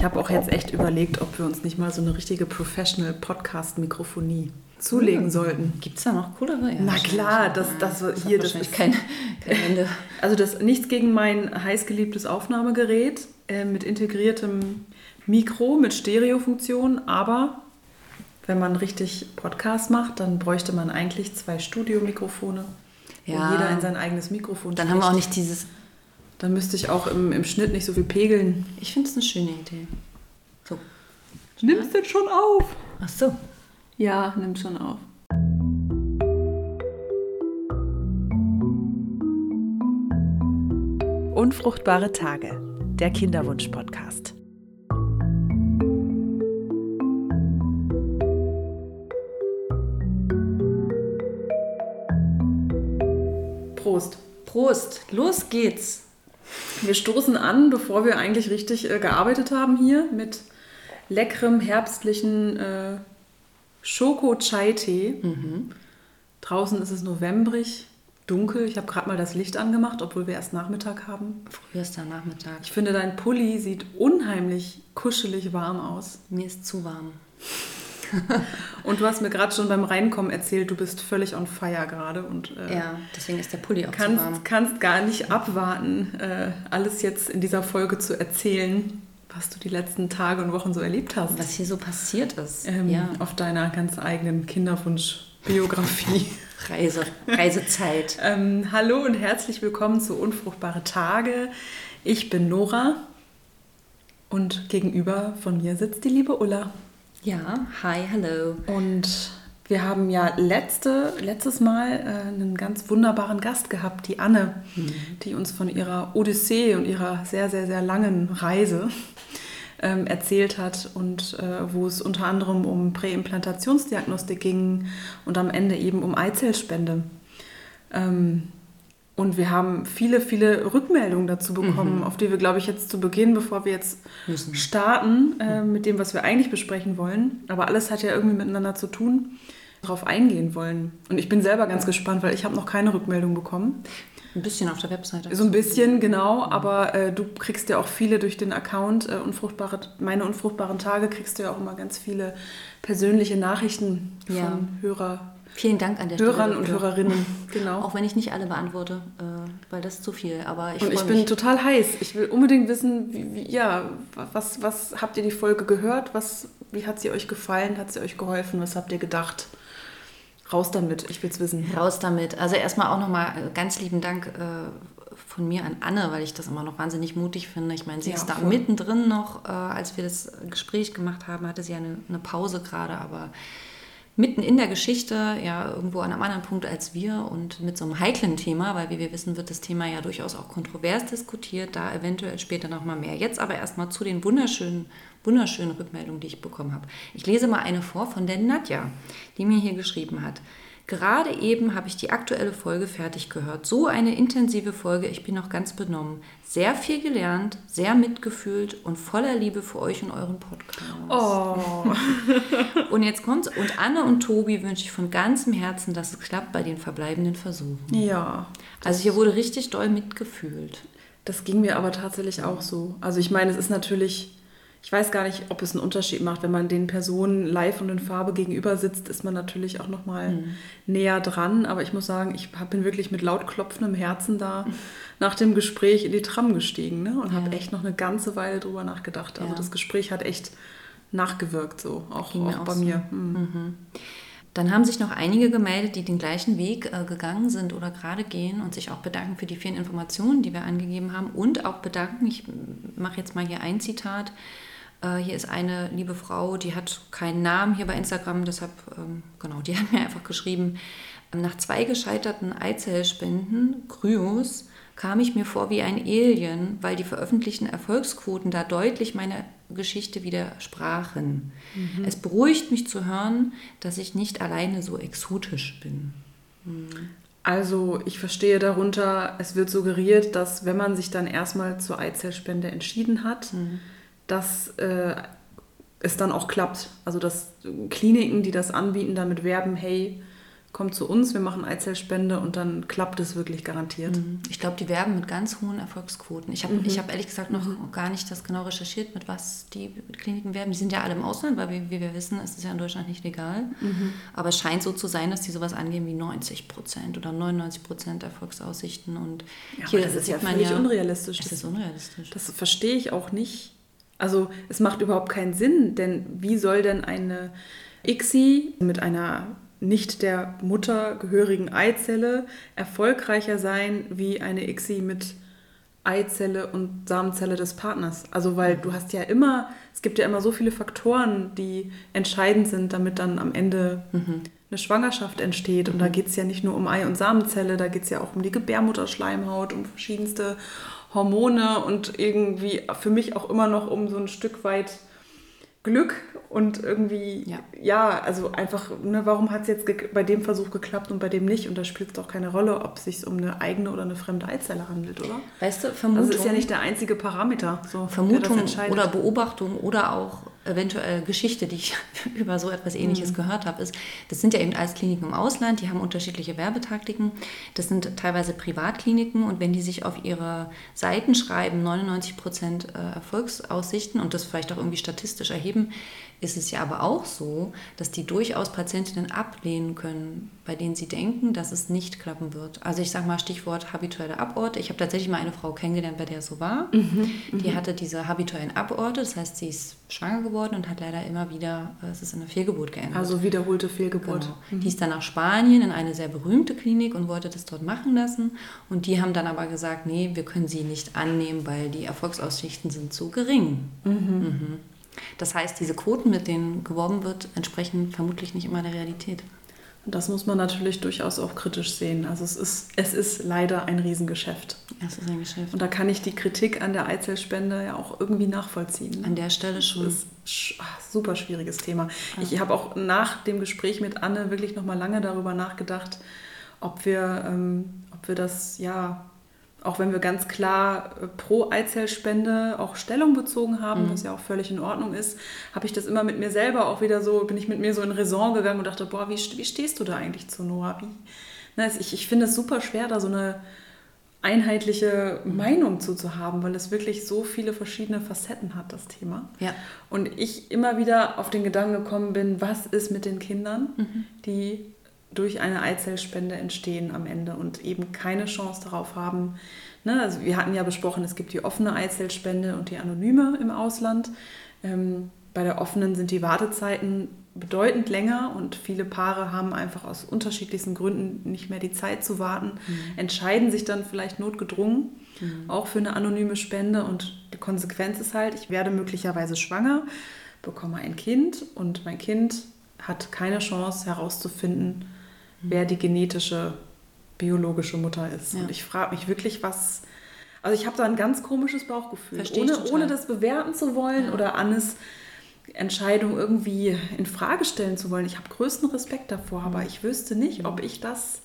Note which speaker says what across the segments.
Speaker 1: Ich habe auch jetzt echt überlegt, ob wir uns nicht mal so eine richtige Professional Podcast-Mikrofonie zulegen
Speaker 2: Hm.
Speaker 1: sollten.
Speaker 2: Gibt es da noch coolere? Ja,
Speaker 1: Na klar, das, das,
Speaker 2: hat
Speaker 1: hier, das ist
Speaker 2: kein, kein Ende.
Speaker 1: Also das nichts gegen mein heißgeliebtes Aufnahmegerät äh, mit integriertem Mikro, mit Stereofunktion, aber wenn man richtig Podcast macht, dann bräuchte man eigentlich zwei Studiomikrofone,
Speaker 2: Ja.
Speaker 1: wo jeder in sein eigenes Mikrofon
Speaker 2: Dann haben wir auch
Speaker 1: spricht.
Speaker 2: nicht dieses.
Speaker 1: Dann müsste ich auch im, im Schnitt nicht so viel pegeln.
Speaker 2: Ich finde es eine schöne Idee. So.
Speaker 1: Nimmst du schon auf?
Speaker 2: Ach so.
Speaker 1: Ja, nimmt schon auf. Unfruchtbare Tage, der Kinderwunsch-Podcast. Prost.
Speaker 2: Prost. Los geht's.
Speaker 1: Wir stoßen an, bevor wir eigentlich richtig äh, gearbeitet haben hier, mit leckerem herbstlichen äh, Schoko-Chai-Tee. Draußen ist es novembrig, dunkel. Ich habe gerade mal das Licht angemacht, obwohl wir erst Nachmittag haben.
Speaker 2: Frühester Nachmittag.
Speaker 1: Ich finde, dein Pulli sieht unheimlich kuschelig warm aus.
Speaker 2: Mir ist zu warm.
Speaker 1: Und du hast mir gerade schon beim Reinkommen erzählt, du bist völlig on fire gerade und äh,
Speaker 2: Ja, deswegen ist der Pulli auch zu warm.
Speaker 1: kannst, kannst gar nicht abwarten, äh, alles jetzt in dieser Folge zu erzählen, was du die letzten Tage und Wochen so erlebt hast.
Speaker 2: Was hier so passiert ist.
Speaker 1: ähm,
Speaker 2: ja.
Speaker 1: Auf deiner ganz eigenen Kinderwunsch-Biografie.
Speaker 2: Reise, Reisezeit.
Speaker 1: ähm, hallo und herzlich willkommen zu Unfruchtbare Tage. Ich bin Nora und gegenüber von mir sitzt die liebe Ulla.
Speaker 2: Ja, hi, hello.
Speaker 1: Und wir haben ja letzte, letztes Mal äh, einen ganz wunderbaren Gast gehabt, die Anne, die uns von ihrer Odyssee und ihrer sehr, sehr, sehr langen Reise ähm, erzählt hat und äh, wo es unter anderem um Präimplantationsdiagnostik ging und am Ende eben um Eizellspende. Ähm, und wir haben viele, viele Rückmeldungen dazu bekommen, auf die wir, glaube ich, jetzt zu Beginn, bevor wir jetzt
Speaker 2: Müssen.
Speaker 1: starten äh, mit dem, was wir eigentlich besprechen wollen, aber alles hat ja irgendwie miteinander zu tun, darauf eingehen wollen. Und ich bin selber ganz gespannt, weil ich habe noch keine Rückmeldung bekommen.
Speaker 2: Ein bisschen auf der Webseite.
Speaker 1: So ein bisschen, genau, aber äh, du kriegst ja auch viele durch den Account, äh, unfruchtbare, meine unfruchtbaren Tage, kriegst du ja auch immer ganz viele persönliche Nachrichten von
Speaker 2: Ja.
Speaker 1: Hörer,
Speaker 2: Vielen Dank an der
Speaker 1: Hörern
Speaker 2: Stelle.
Speaker 1: und
Speaker 2: dafür.
Speaker 1: Hörerinnen. Genau.
Speaker 2: Auch wenn ich nicht alle beantworte, äh, weil das ist zu viel. Aber ich
Speaker 1: Und ich bin
Speaker 2: mich.
Speaker 1: total heiß. Ich will unbedingt wissen, wie, wie, ja, was, was habt ihr die Folge gehört? Was, wie hat sie euch gefallen? Hat sie euch geholfen? Was habt ihr gedacht? Raus damit, ich will es wissen.
Speaker 2: Raus damit. Also erstmal auch nochmal ganz lieben Dank äh, von mir an Anne, weil ich das immer noch wahnsinnig mutig finde. Ich meine, sie
Speaker 1: Ja,
Speaker 2: ist da
Speaker 1: voll.
Speaker 2: mittendrin noch, äh, als wir das Gespräch gemacht haben, hatte sie ja eine, eine Pause gerade, aber mitten in der Geschichte, ja, irgendwo an einem anderen Punkt als wir und mit so einem heiklen Thema, weil wie wir wissen, wird das Thema ja durchaus auch kontrovers diskutiert, da eventuell später nochmal mehr. Jetzt aber erstmal zu den wunderschönen, wunderschönen Rückmeldungen, die ich bekommen habe. Ich lese mal eine vor von der Nadja, die mir hier geschrieben hat. Gerade eben habe ich die aktuelle Folge fertig gehört. So eine intensive Folge, ich bin noch ganz benommen. Sehr viel gelernt, sehr mitgefühlt und voller Liebe für euch und euren Podcast.
Speaker 1: Oh,
Speaker 2: Und jetzt kommt's. Und Anne und Tobi wünsche ich von ganzem Herzen, dass es klappt bei den verbleibenden Versuchen.
Speaker 1: ja.
Speaker 2: Also hier wurde richtig doll mitgefühlt.
Speaker 1: Das ging mir aber tatsächlich auch so. Also ich meine, es ist natürlich, ich weiß gar nicht, ob es einen Unterschied macht. Wenn man den Personen live und in Farbe gegenüber sitzt, ist man natürlich auch noch mal
Speaker 2: Mhm.
Speaker 1: näher dran. Aber ich muss sagen, ich bin wirklich mit laut klopfendem Herzen da nach dem Gespräch in die Tram gestiegen ne? und habe
Speaker 2: Ja.
Speaker 1: echt noch eine ganze Weile drüber nachgedacht. Also
Speaker 2: Ja.
Speaker 1: das Gespräch hat echt nachgewirkt, so auch, auch
Speaker 2: auch
Speaker 1: bei
Speaker 2: so.
Speaker 1: mir. Mhm.
Speaker 2: Dann haben sich noch einige gemeldet, die den gleichen Weg äh, gegangen sind oder gerade gehen und sich auch bedanken für die vielen Informationen, die wir angegeben haben und auch bedanken, ich mache jetzt mal hier ein Zitat, äh, hier ist eine liebe Frau, die hat keinen Namen hier bei Instagram, deshalb, ähm, genau, die hat mir einfach geschrieben, nach zwei gescheiterten Eizellspenden, Kryos, kam ich mir vor wie ein Alien, weil die veröffentlichten Erfolgsquoten da deutlich meine Geschichte widersprachen. Es beruhigt mich zu hören, dass ich nicht alleine so exotisch bin.
Speaker 1: Also ich verstehe darunter, es wird suggeriert, dass wenn man sich dann erstmal zur Eizellspende entschieden hat, dass äh, es dann auch klappt. Also dass Kliniken, die das anbieten, damit werben, hey, kommt zu uns, wir machen Eizellspende und dann klappt es wirklich garantiert.
Speaker 2: Mhm. Ich glaube, die werben mit ganz hohen Erfolgsquoten. Ich habe mhm. hab ehrlich gesagt noch mhm. gar nicht das genau recherchiert, mit was die Kliniken werben. Die sind ja alle im Ausland, weil wie, wie wir wissen, ist es ja in Deutschland nicht legal. Mhm. Aber es scheint so zu sein, dass die sowas angeben wie 90 Prozent oder 99 Prozent Erfolgsaussichten. Und
Speaker 1: ja, hier das ist ja völlig ja, unrealistisch.
Speaker 2: Das ist unrealistisch.
Speaker 1: Das verstehe ich auch nicht. Also es macht überhaupt keinen Sinn, denn wie soll denn eine ICSI mit einer nicht der Mutter gehörigen Eizelle erfolgreicher sein wie eine ICSI mit Eizelle und Samenzelle des Partners. Also weil du hast ja immer, es gibt ja immer so viele Faktoren, die entscheidend sind, damit dann am Ende mhm. eine Schwangerschaft entsteht. Und mhm. da geht es ja nicht nur um Ei- und Samenzelle, da geht es ja auch um die Gebärmutterschleimhaut, um verschiedenste Hormone und irgendwie für mich auch immer noch um so ein Stück weit Glück und irgendwie, ja, ja also einfach, ne, warum hat es jetzt bei dem Versuch geklappt und bei dem nicht? Und da spielt es doch keine Rolle, ob es sich um eine eigene oder eine fremde Eizelle handelt, oder?
Speaker 2: Weißt du, Vermutung.
Speaker 1: Das ist ja nicht der einzige Parameter.
Speaker 2: So, Vermutung oder Beobachtung oder auch eventuell Geschichte, die ich über so etwas Ähnliches mhm. gehört habe, ist, das sind ja eben alles Kliniken im Ausland, die haben unterschiedliche Werbetaktiken. Das sind teilweise Privatkliniken und wenn die sich auf ihre Seiten schreiben, 99 Prozent äh, Erfolgsaussichten und das vielleicht auch irgendwie statistisch erheben, ist es ja aber auch so, dass die durchaus Patientinnen ablehnen können, bei denen sie denken, dass es nicht klappen wird. Also ich sage mal Stichwort habituelle Aborte. Ich habe tatsächlich mal eine Frau kennengelernt, bei der es so war. Mhm, die mhm. hatte diese habituellen Aborte, das heißt, sie ist schwanger geworden und hat leider immer wieder, äh, es ist in eine Fehlgeburt geendet.
Speaker 1: Also wiederholte Fehlgeburt. Genau.
Speaker 2: Mhm. Die ist dann nach Spanien in eine sehr berühmte Klinik und wollte das dort machen lassen. Und die haben dann aber gesagt, nee, wir können sie nicht annehmen, weil die Erfolgsaussichten sind zu gering. Mhm. Das heißt, diese Quoten, mit denen geworben wird, entsprechen vermutlich nicht immer der Realität.
Speaker 1: Und das muss man natürlich durchaus auch kritisch sehen. Also es ist, es ist leider ein Riesengeschäft.
Speaker 2: Es ist ein Geschäft.
Speaker 1: Und da kann ich die Kritik an der Eizellspende ja auch irgendwie nachvollziehen.
Speaker 2: An der Stelle schon. Das
Speaker 1: ist ein super schwieriges Thema. Ja. Ich habe auch nach dem Gespräch mit Anne wirklich noch mal lange darüber nachgedacht, ob wir, ähm, ob wir das ja auch wenn wir ganz klar äh, pro Eizellspende auch Stellung bezogen haben, mhm. was ja auch völlig in Ordnung ist, habe ich das immer mit mir selber auch wieder so, bin ich mit mir so in Raison gegangen und dachte, boah, wie, wie stehst du da eigentlich zu Noah? Wie? Ne, ich, ich finde es super schwer, da so eine einheitliche mhm. Meinung zu, zu haben, weil es wirklich so viele verschiedene Facetten hat, das Thema.
Speaker 2: Ja.
Speaker 1: Und ich immer wieder auf den Gedanken gekommen bin, was ist mit den Kindern, mhm. die durch eine Eizellspende entstehen am Ende und eben keine Chance darauf haben. Ne? Also wir hatten ja besprochen, es gibt die offene Eizellspende und die anonyme im Ausland. Ähm, bei der offenen sind die Wartezeiten bedeutend länger und viele Paare haben einfach aus unterschiedlichsten Gründen nicht mehr die Zeit zu warten, mhm. entscheiden sich dann vielleicht notgedrungen mhm. auch für eine anonyme Spende und die Konsequenz ist halt, ich werde möglicherweise schwanger, bekomme ein Kind und mein Kind hat keine Chance herauszufinden, wer die genetische, biologische Mutter ist. Ja. Und ich frage mich wirklich, was. Also ich habe da ein ganz komisches Bauchgefühl. ohne, ohne das bewerten zu wollen ja. oder Annes Entscheidung irgendwie in Frage stellen zu wollen. Ich habe größten Respekt davor, aber ich wüsste nicht, ob ich das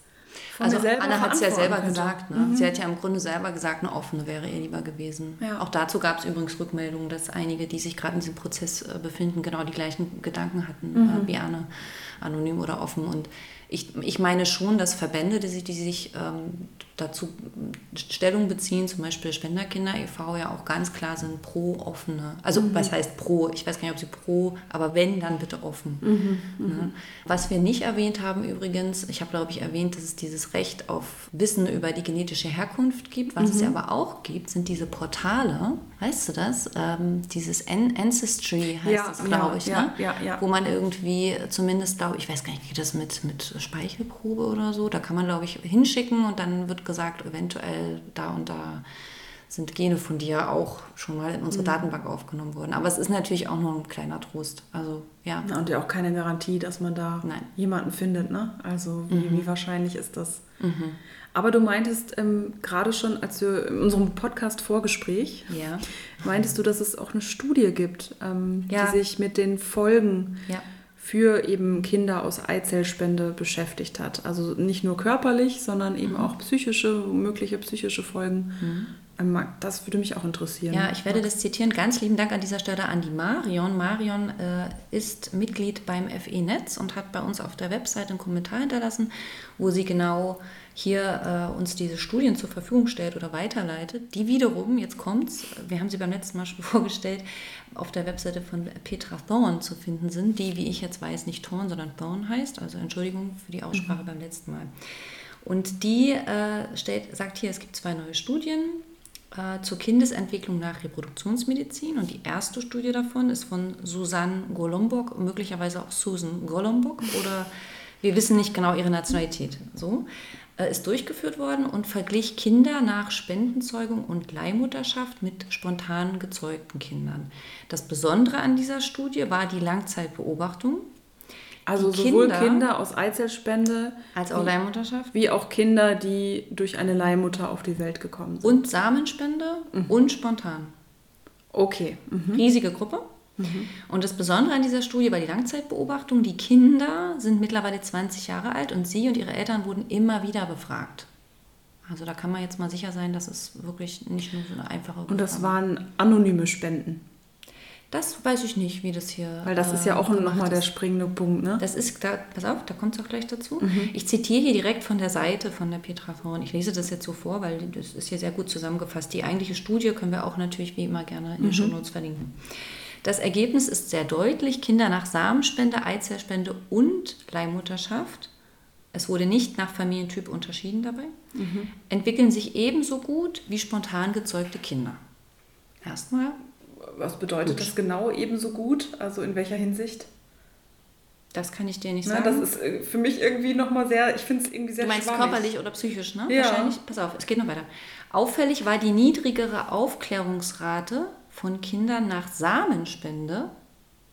Speaker 2: von also Anna hat es ja selber könnte. gesagt. Ne? Mhm. Sie hat ja im Grunde selber gesagt, eine offene wäre ihr lieber gewesen. Ja. Auch dazu gab es übrigens Rückmeldungen, dass einige, die sich gerade in diesem Prozess äh, befinden, genau die gleichen Gedanken hatten mhm. äh, wie Anne, anonym oder offen. Und ich, ich meine schon, dass Verbände, die sich, die sich ähm, dazu Stellung beziehen, zum Beispiel Spenderkinder e.V. ja auch ganz klar sind pro offene. Also mhm. was heißt pro? Ich weiß gar nicht, ob sie pro, aber wenn, dann bitte offen. Mhm. Ne? Was wir nicht erwähnt haben übrigens, ich habe glaube ich erwähnt, dass es dieses Recht auf Wissen über die genetische Herkunft gibt. Was mhm. es ja aber auch gibt, sind diese Portale, weißt du das? Ähm, dieses An Ancestry heißt ja, das, glaube ja, ich,
Speaker 1: ja, ne? ja, ja,
Speaker 2: wo man irgendwie zumindest, glaube ich, weiß gar nicht, geht das mit, mit Speichelprobe oder so, da kann man glaube ich hinschicken und dann wird gesagt, eventuell da und da sind Gene von dir auch schon mal in unsere mhm. Datenbank aufgenommen worden. Aber es ist natürlich auch nur ein kleiner Trost. Also ja.
Speaker 1: ja und ja auch keine Garantie, dass man da Nein. jemanden findet. Ne? Also wie, mhm. wie wahrscheinlich ist das? Mhm. Aber du meintest ähm, gerade schon, als wir in unserem Podcast-Vorgespräch,
Speaker 2: ja.
Speaker 1: meintest du, dass es auch eine Studie gibt, ähm, ja. die sich mit den Folgen ja für eben Kinder aus Eizellspende beschäftigt hat. Also nicht nur körperlich, sondern eben mhm. auch psychische, mögliche psychische Folgen. Mhm. Ähm, das würde mich auch interessieren.
Speaker 2: Ja, ich werde das zitieren. Ganz lieben Dank an dieser Stelle an die Marion. Marion äh, ist Mitglied beim FE-Netz und hat bei uns auf der Website einen Kommentar hinterlassen, wo sie genau hier äh, uns diese Studien zur Verfügung stellt oder weiterleitet, die wiederum, jetzt kommt's, wir haben sie beim letzten Mal schon vorgestellt, auf der Webseite von Petra Thorn zu finden sind, die, wie ich jetzt weiß, nicht Thorn, sondern Thorn heißt. Also Entschuldigung für die Aussprache mhm. beim letzten Mal. Und die äh, stellt, sagt hier, es gibt zwei neue Studien äh, zur Kindesentwicklung nach Reproduktionsmedizin. Und die erste Studie davon ist von Susanne Golombok, möglicherweise auch Susan Golombok oder wir wissen nicht genau ihre Nationalität. So ist durchgeführt worden und verglich Kinder nach Spendenzeugung und Leihmutterschaft mit spontan gezeugten Kindern. Das Besondere an dieser Studie war die Langzeitbeobachtung.
Speaker 1: Also die sowohl Kinder, Kinder, aus Eizellspende
Speaker 2: als auch wie, Leihmutterschaft.
Speaker 1: Wie auch Kinder, die durch eine Leihmutter auf die Welt gekommen sind.
Speaker 2: Und Samenspende mhm. und spontan.
Speaker 1: Okay.
Speaker 2: Mhm. Riesige Gruppe. Mhm. Und das Besondere an dieser Studie war die Langzeitbeobachtung. Die Kinder sind mittlerweile 20 Jahre alt und sie und ihre Eltern wurden immer wieder befragt. Also da kann man jetzt mal sicher sein, dass es wirklich nicht nur so eine einfache
Speaker 1: Und das waren anonyme Spenden.
Speaker 2: Das weiß ich nicht, wie das hier.
Speaker 1: Weil das äh, ist ja auch nochmal der springende Punkt, ne?
Speaker 2: Das ist, da, pass auf, da kommt es auch gleich dazu. Mhm. Ich zitiere hier direkt von der Seite von der Petra Thorn. Ich lese das jetzt so vor, weil das ist hier sehr gut zusammengefasst. Die eigentliche Studie können wir auch natürlich wie immer gerne in den mhm. Show Notes verlinken. Das Ergebnis ist sehr deutlich. Kinder nach Samenspende, Eizellspende und Leihmutterschaft, es wurde nicht nach Familientyp unterschieden dabei, mhm. entwickeln sich ebenso gut wie spontan gezeugte Kinder. Erstmal.
Speaker 1: Was bedeutet gut. das genau ebenso gut? Also in welcher Hinsicht?
Speaker 2: Das kann ich dir nicht
Speaker 1: Na,
Speaker 2: sagen.
Speaker 1: Das ist äh, für mich irgendwie nochmal sehr, ich finde es irgendwie sehr
Speaker 2: Du meinst
Speaker 1: schwammig.
Speaker 2: körperlich oder psychisch, ne?
Speaker 1: Ja.
Speaker 2: Wahrscheinlich. Pass auf, es geht noch weiter. Auffällig war die niedrigere Aufklärungsrate von Kindern nach Samenspende.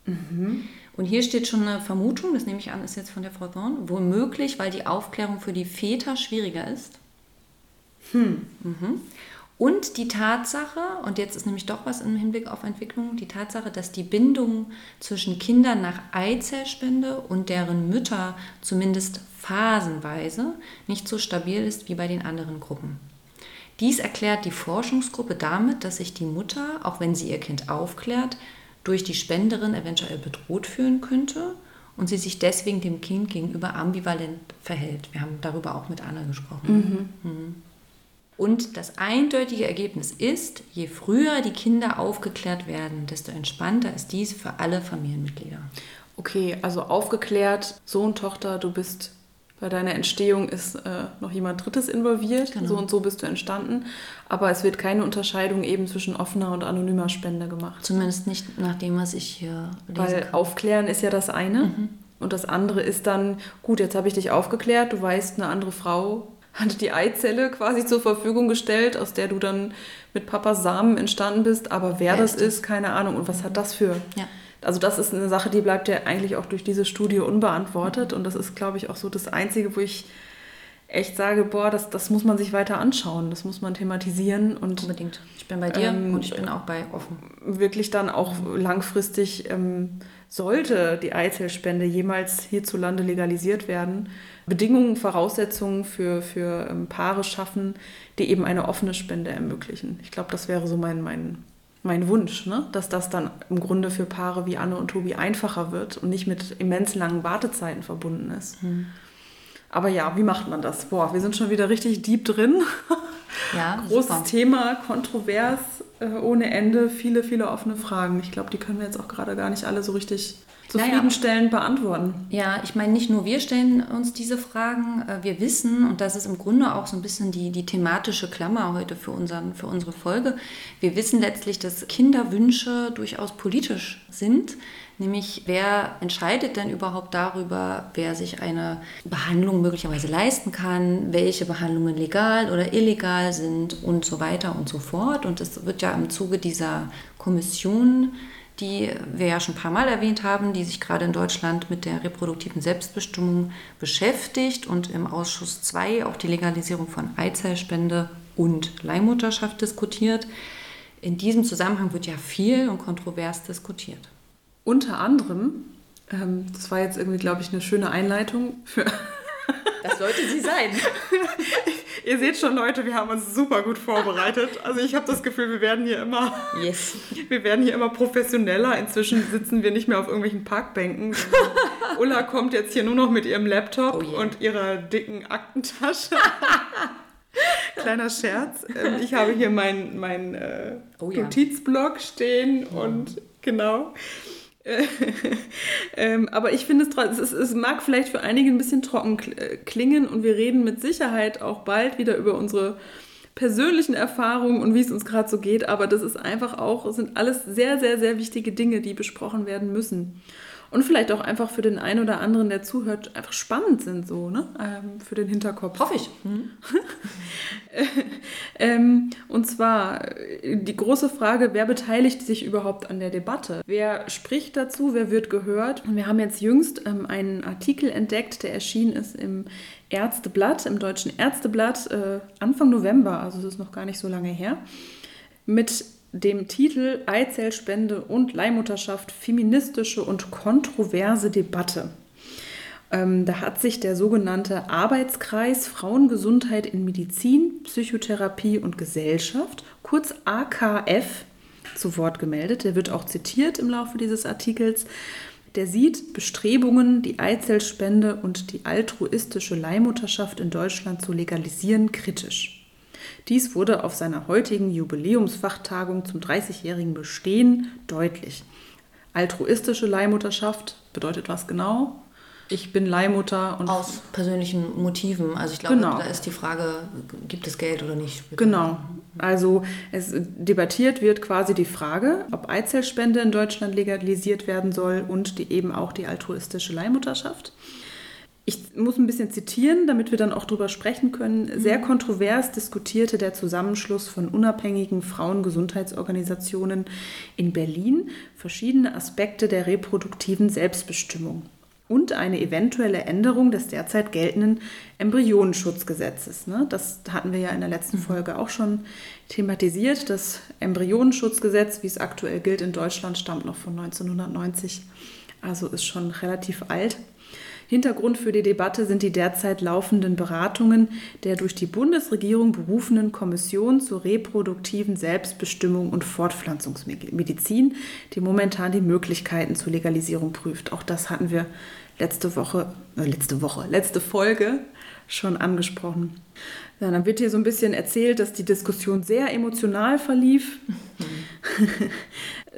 Speaker 2: Mhm. Und hier steht schon eine Vermutung, das nehme ich an, ist jetzt von der Frau Thorn, womöglich, weil die Aufklärung für die Väter schwieriger ist. Hm. Mhm. Und die Tatsache, und jetzt ist nämlich doch was im Hinblick auf Entwicklung, die Tatsache, dass die Bindung zwischen Kindern nach Eizellspende und deren Mütter zumindest phasenweise nicht so stabil ist wie bei den anderen Gruppen. Dies erklärt die Forschungsgruppe damit, dass sich die Mutter, auch wenn sie ihr Kind aufklärt, durch die Spenderin eventuell bedroht fühlen könnte und sie sich deswegen dem Kind gegenüber ambivalent verhält. Wir haben darüber auch mit Anna gesprochen. Mhm. Mhm. Und das eindeutige Ergebnis ist, je früher die Kinder aufgeklärt werden, desto entspannter ist dies für alle Familienmitglieder.
Speaker 1: Okay, also aufgeklärt, Sohn, Tochter, du bist bei deiner Entstehung ist äh, noch jemand Drittes involviert. Genau. So und so bist du entstanden. Aber es wird keine Unterscheidung eben zwischen offener und anonymer Spende gemacht.
Speaker 2: Zumindest nicht nach dem, was ich hier
Speaker 1: lese. Weil kann. aufklären ist ja das eine. Mhm. Und das andere ist dann, gut, jetzt habe ich dich aufgeklärt, du weißt, eine andere Frau hat die Eizelle quasi zur Verfügung gestellt, aus der du dann mit Papas Samen entstanden bist. Aber wer, wer das ist, keine Ahnung. Und was hat das für ja also das ist eine Sache, die bleibt ja eigentlich auch durch diese Studie unbeantwortet. Und das ist, glaube ich, auch so das Einzige, wo ich echt sage, boah, das, das muss man sich weiter anschauen, das muss man thematisieren. Und,
Speaker 2: Unbedingt. Ich bin bei dir ähm, und ich bin auch bei offen.
Speaker 1: Wirklich dann auch langfristig ähm, sollte die Eizellspende jemals hierzulande legalisiert werden, Bedingungen, Voraussetzungen für, für ähm, Paare schaffen, die eben eine offene Spende ermöglichen. Ich glaube, das wäre so mein, mein mein Wunsch, ne? dass das dann im Grunde für Paare wie Anne und Tobi einfacher wird und nicht mit immens langen Wartezeiten verbunden ist. Mhm. Aber ja, wie macht man das? Boah, wir sind schon wieder richtig deep drin. Ja, Großes super. Thema, kontrovers, äh, ohne Ende, viele, viele offene Fragen. Ich glaube, die können wir jetzt auch gerade gar nicht alle so richtig zufriedenstellend naja, beantworten.
Speaker 2: Ja, ich meine, nicht nur wir stellen uns diese Fragen, äh, wir wissen, und das ist im Grunde auch so ein bisschen die, die thematische Klammer heute für, unseren, für unsere Folge, wir wissen letztlich, dass Kinderwünsche durchaus politisch sind. Nämlich, wer entscheidet denn überhaupt darüber, wer sich eine Behandlung möglicherweise leisten kann, welche Behandlungen legal oder illegal sind und so weiter und so fort. Und es wird ja im Zuge dieser Kommission die wir ja schon ein paar Mal erwähnt haben, die sich gerade in Deutschland mit der reproduktiven Selbstbestimmung beschäftigt und im Ausschuss 2 auch die Legalisierung von Eizellspende und Leihmutterschaft diskutiert. In diesem Zusammenhang wird ja viel und kontrovers diskutiert.
Speaker 1: Unter anderem, ähm, das war jetzt irgendwie, glaube ich, eine schöne Einleitung für
Speaker 2: Das sollte sie sein.
Speaker 1: Ihr seht schon, Leute, wir haben uns super gut vorbereitet. Also ich habe das Gefühl, wir werden hier immer,
Speaker 2: yes.
Speaker 1: wir werden hier immer professioneller. Inzwischen sitzen wir nicht mehr auf irgendwelchen Parkbänken. Ulla kommt jetzt hier nur noch mit ihrem Laptop oh yeah. und ihrer dicken Aktentasche. Kleiner Scherz. Ähm, ich habe hier meinen mein, äh, oh, ja. Notizblock stehen ja. und genau. ähm, aber ich finde es, es, es mag vielleicht für einige ein bisschen trocken äh, klingen und wir reden mit Sicherheit auch bald wieder über unsere persönlichen Erfahrungen und wie es uns gerade so geht, aber das ist einfach auch, sind alles sehr, sehr, sehr wichtige Dinge, die besprochen werden müssen und vielleicht auch einfach für den einen oder anderen, der zuhört, einfach spannend sind, so, ne? Ähm, für den Hinterkopf.
Speaker 2: Hoffe ich. Mhm.
Speaker 1: ähm, und zwar äh, die große Frage, wer beteiligt sich überhaupt an der Debatte? Wer spricht dazu? Wer wird gehört? Und wir haben jetzt jüngst ähm, einen Artikel entdeckt, der erschienen ist im Ärzteblatt, im deutschen Ärzteblatt, äh, Anfang November, also es ist noch gar nicht so lange her, mit dem Titel Eizellspende und Leihmutterschaft feministische und kontroverse Debatte. Ähm, da hat sich der sogenannte Arbeitskreis Frauengesundheit in Medizin, Psychotherapie und Gesellschaft, kurz AKF, zu Wort gemeldet. Der wird auch zitiert im Laufe dieses Artikels. Der sieht Bestrebungen, die Eizellspende und die altruistische Leihmutterschaft in Deutschland zu legalisieren, kritisch. Dies wurde auf seiner heutigen Jubiläumsfachtagung zum 30-jährigen Bestehen deutlich. Altruistische Leihmutterschaft bedeutet was genau? Ich bin Leihmutter
Speaker 2: und. Aus persönlichen Motiven. Also ich glaube, genau. da ist die Frage, gibt es Geld oder nicht?
Speaker 1: Genau. Also es debattiert wird quasi die Frage, ob Eizellspende in Deutschland legalisiert werden soll und die, eben auch die altruistische Leihmutterschaft ich muss ein bisschen zitieren, damit wir dann auch drüber sprechen können. Sehr mhm. kontrovers diskutierte der Zusammenschluss von unabhängigen Frauengesundheitsorganisationen in Berlin verschiedene Aspekte der reproduktiven Selbstbestimmung und eine eventuelle Änderung des derzeit geltenden Embryonenschutzgesetzes. Ne? Das hatten wir ja in der letzten mhm. Folge auch schon thematisiert. Das Embryonenschutzgesetz, wie es aktuell gilt in Deutschland, stammt noch von 1990, also ist schon relativ alt. Hintergrund für die Debatte sind die derzeit laufenden Beratungen der durch die Bundesregierung berufenen Kommission zur reproduktiven Selbstbestimmung und Fortpflanzungsmedizin, die momentan die Möglichkeiten zur Legalisierung prüft. Auch das hatten wir letzte Woche, äh, letzte Woche, letzte Folge schon angesprochen. Ja, dann wird hier so ein bisschen erzählt, dass die Diskussion sehr emotional verlief. Mhm.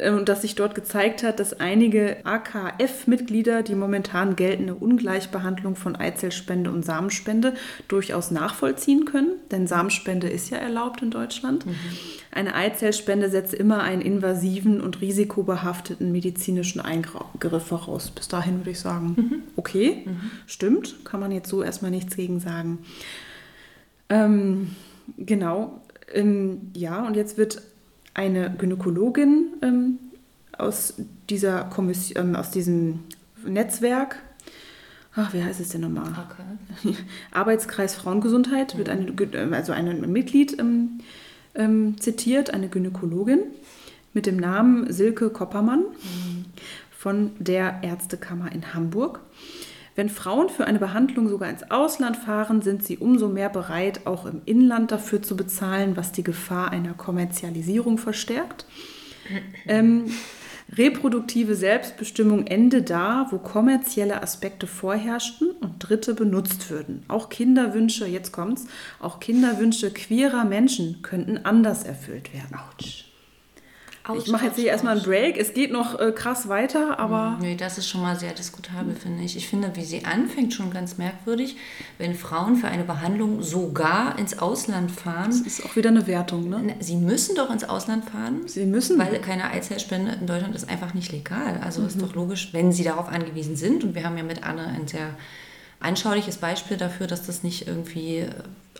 Speaker 1: und dass sich dort gezeigt hat, dass einige AKF-Mitglieder die momentan geltende Ungleichbehandlung von Eizellspende und Samenspende durchaus nachvollziehen können, denn Samenspende ist ja erlaubt in Deutschland. Mhm. Eine Eizellspende setzt immer einen invasiven und risikobehafteten medizinischen Eingriff voraus. Bis dahin würde ich sagen, mhm. okay, mhm. stimmt, kann man jetzt so erstmal nichts gegen sagen. Ähm, genau, ähm, ja, und jetzt wird eine Gynäkologin ähm, aus dieser Kommission, ähm, aus diesem Netzwerk, ach, wie heißt es denn nochmal? Okay. Arbeitskreis Frauengesundheit, wird eine, äh, also ein Mitglied ähm, ähm, zitiert, eine Gynäkologin mit dem Namen Silke Koppermann mhm. von der Ärztekammer in Hamburg. Wenn Frauen für eine Behandlung sogar ins Ausland fahren, sind sie umso mehr bereit, auch im Inland dafür zu bezahlen, was die Gefahr einer Kommerzialisierung verstärkt. Ähm, reproduktive Selbstbestimmung ende da, wo kommerzielle Aspekte vorherrschten und Dritte benutzt würden. Auch Kinderwünsche, jetzt kommt's, auch Kinderwünsche queerer Menschen könnten anders erfüllt werden. Autsch. Ich mache jetzt hier erstmal einen Break. Es geht noch äh, krass weiter, aber.
Speaker 2: Nee, das ist schon mal sehr diskutabel, finde ich. Ich finde, wie sie anfängt, schon ganz merkwürdig, wenn Frauen für eine Behandlung sogar ins Ausland fahren. Das
Speaker 1: ist auch wieder eine Wertung, ne?
Speaker 2: Sie müssen doch ins Ausland fahren.
Speaker 1: Sie müssen.
Speaker 2: Weil keine Eizellspende in Deutschland ist einfach nicht legal. Also mhm. ist doch logisch, wenn sie darauf angewiesen sind. Und wir haben ja mit Anne ein sehr anschauliches Beispiel dafür, dass das nicht irgendwie äh,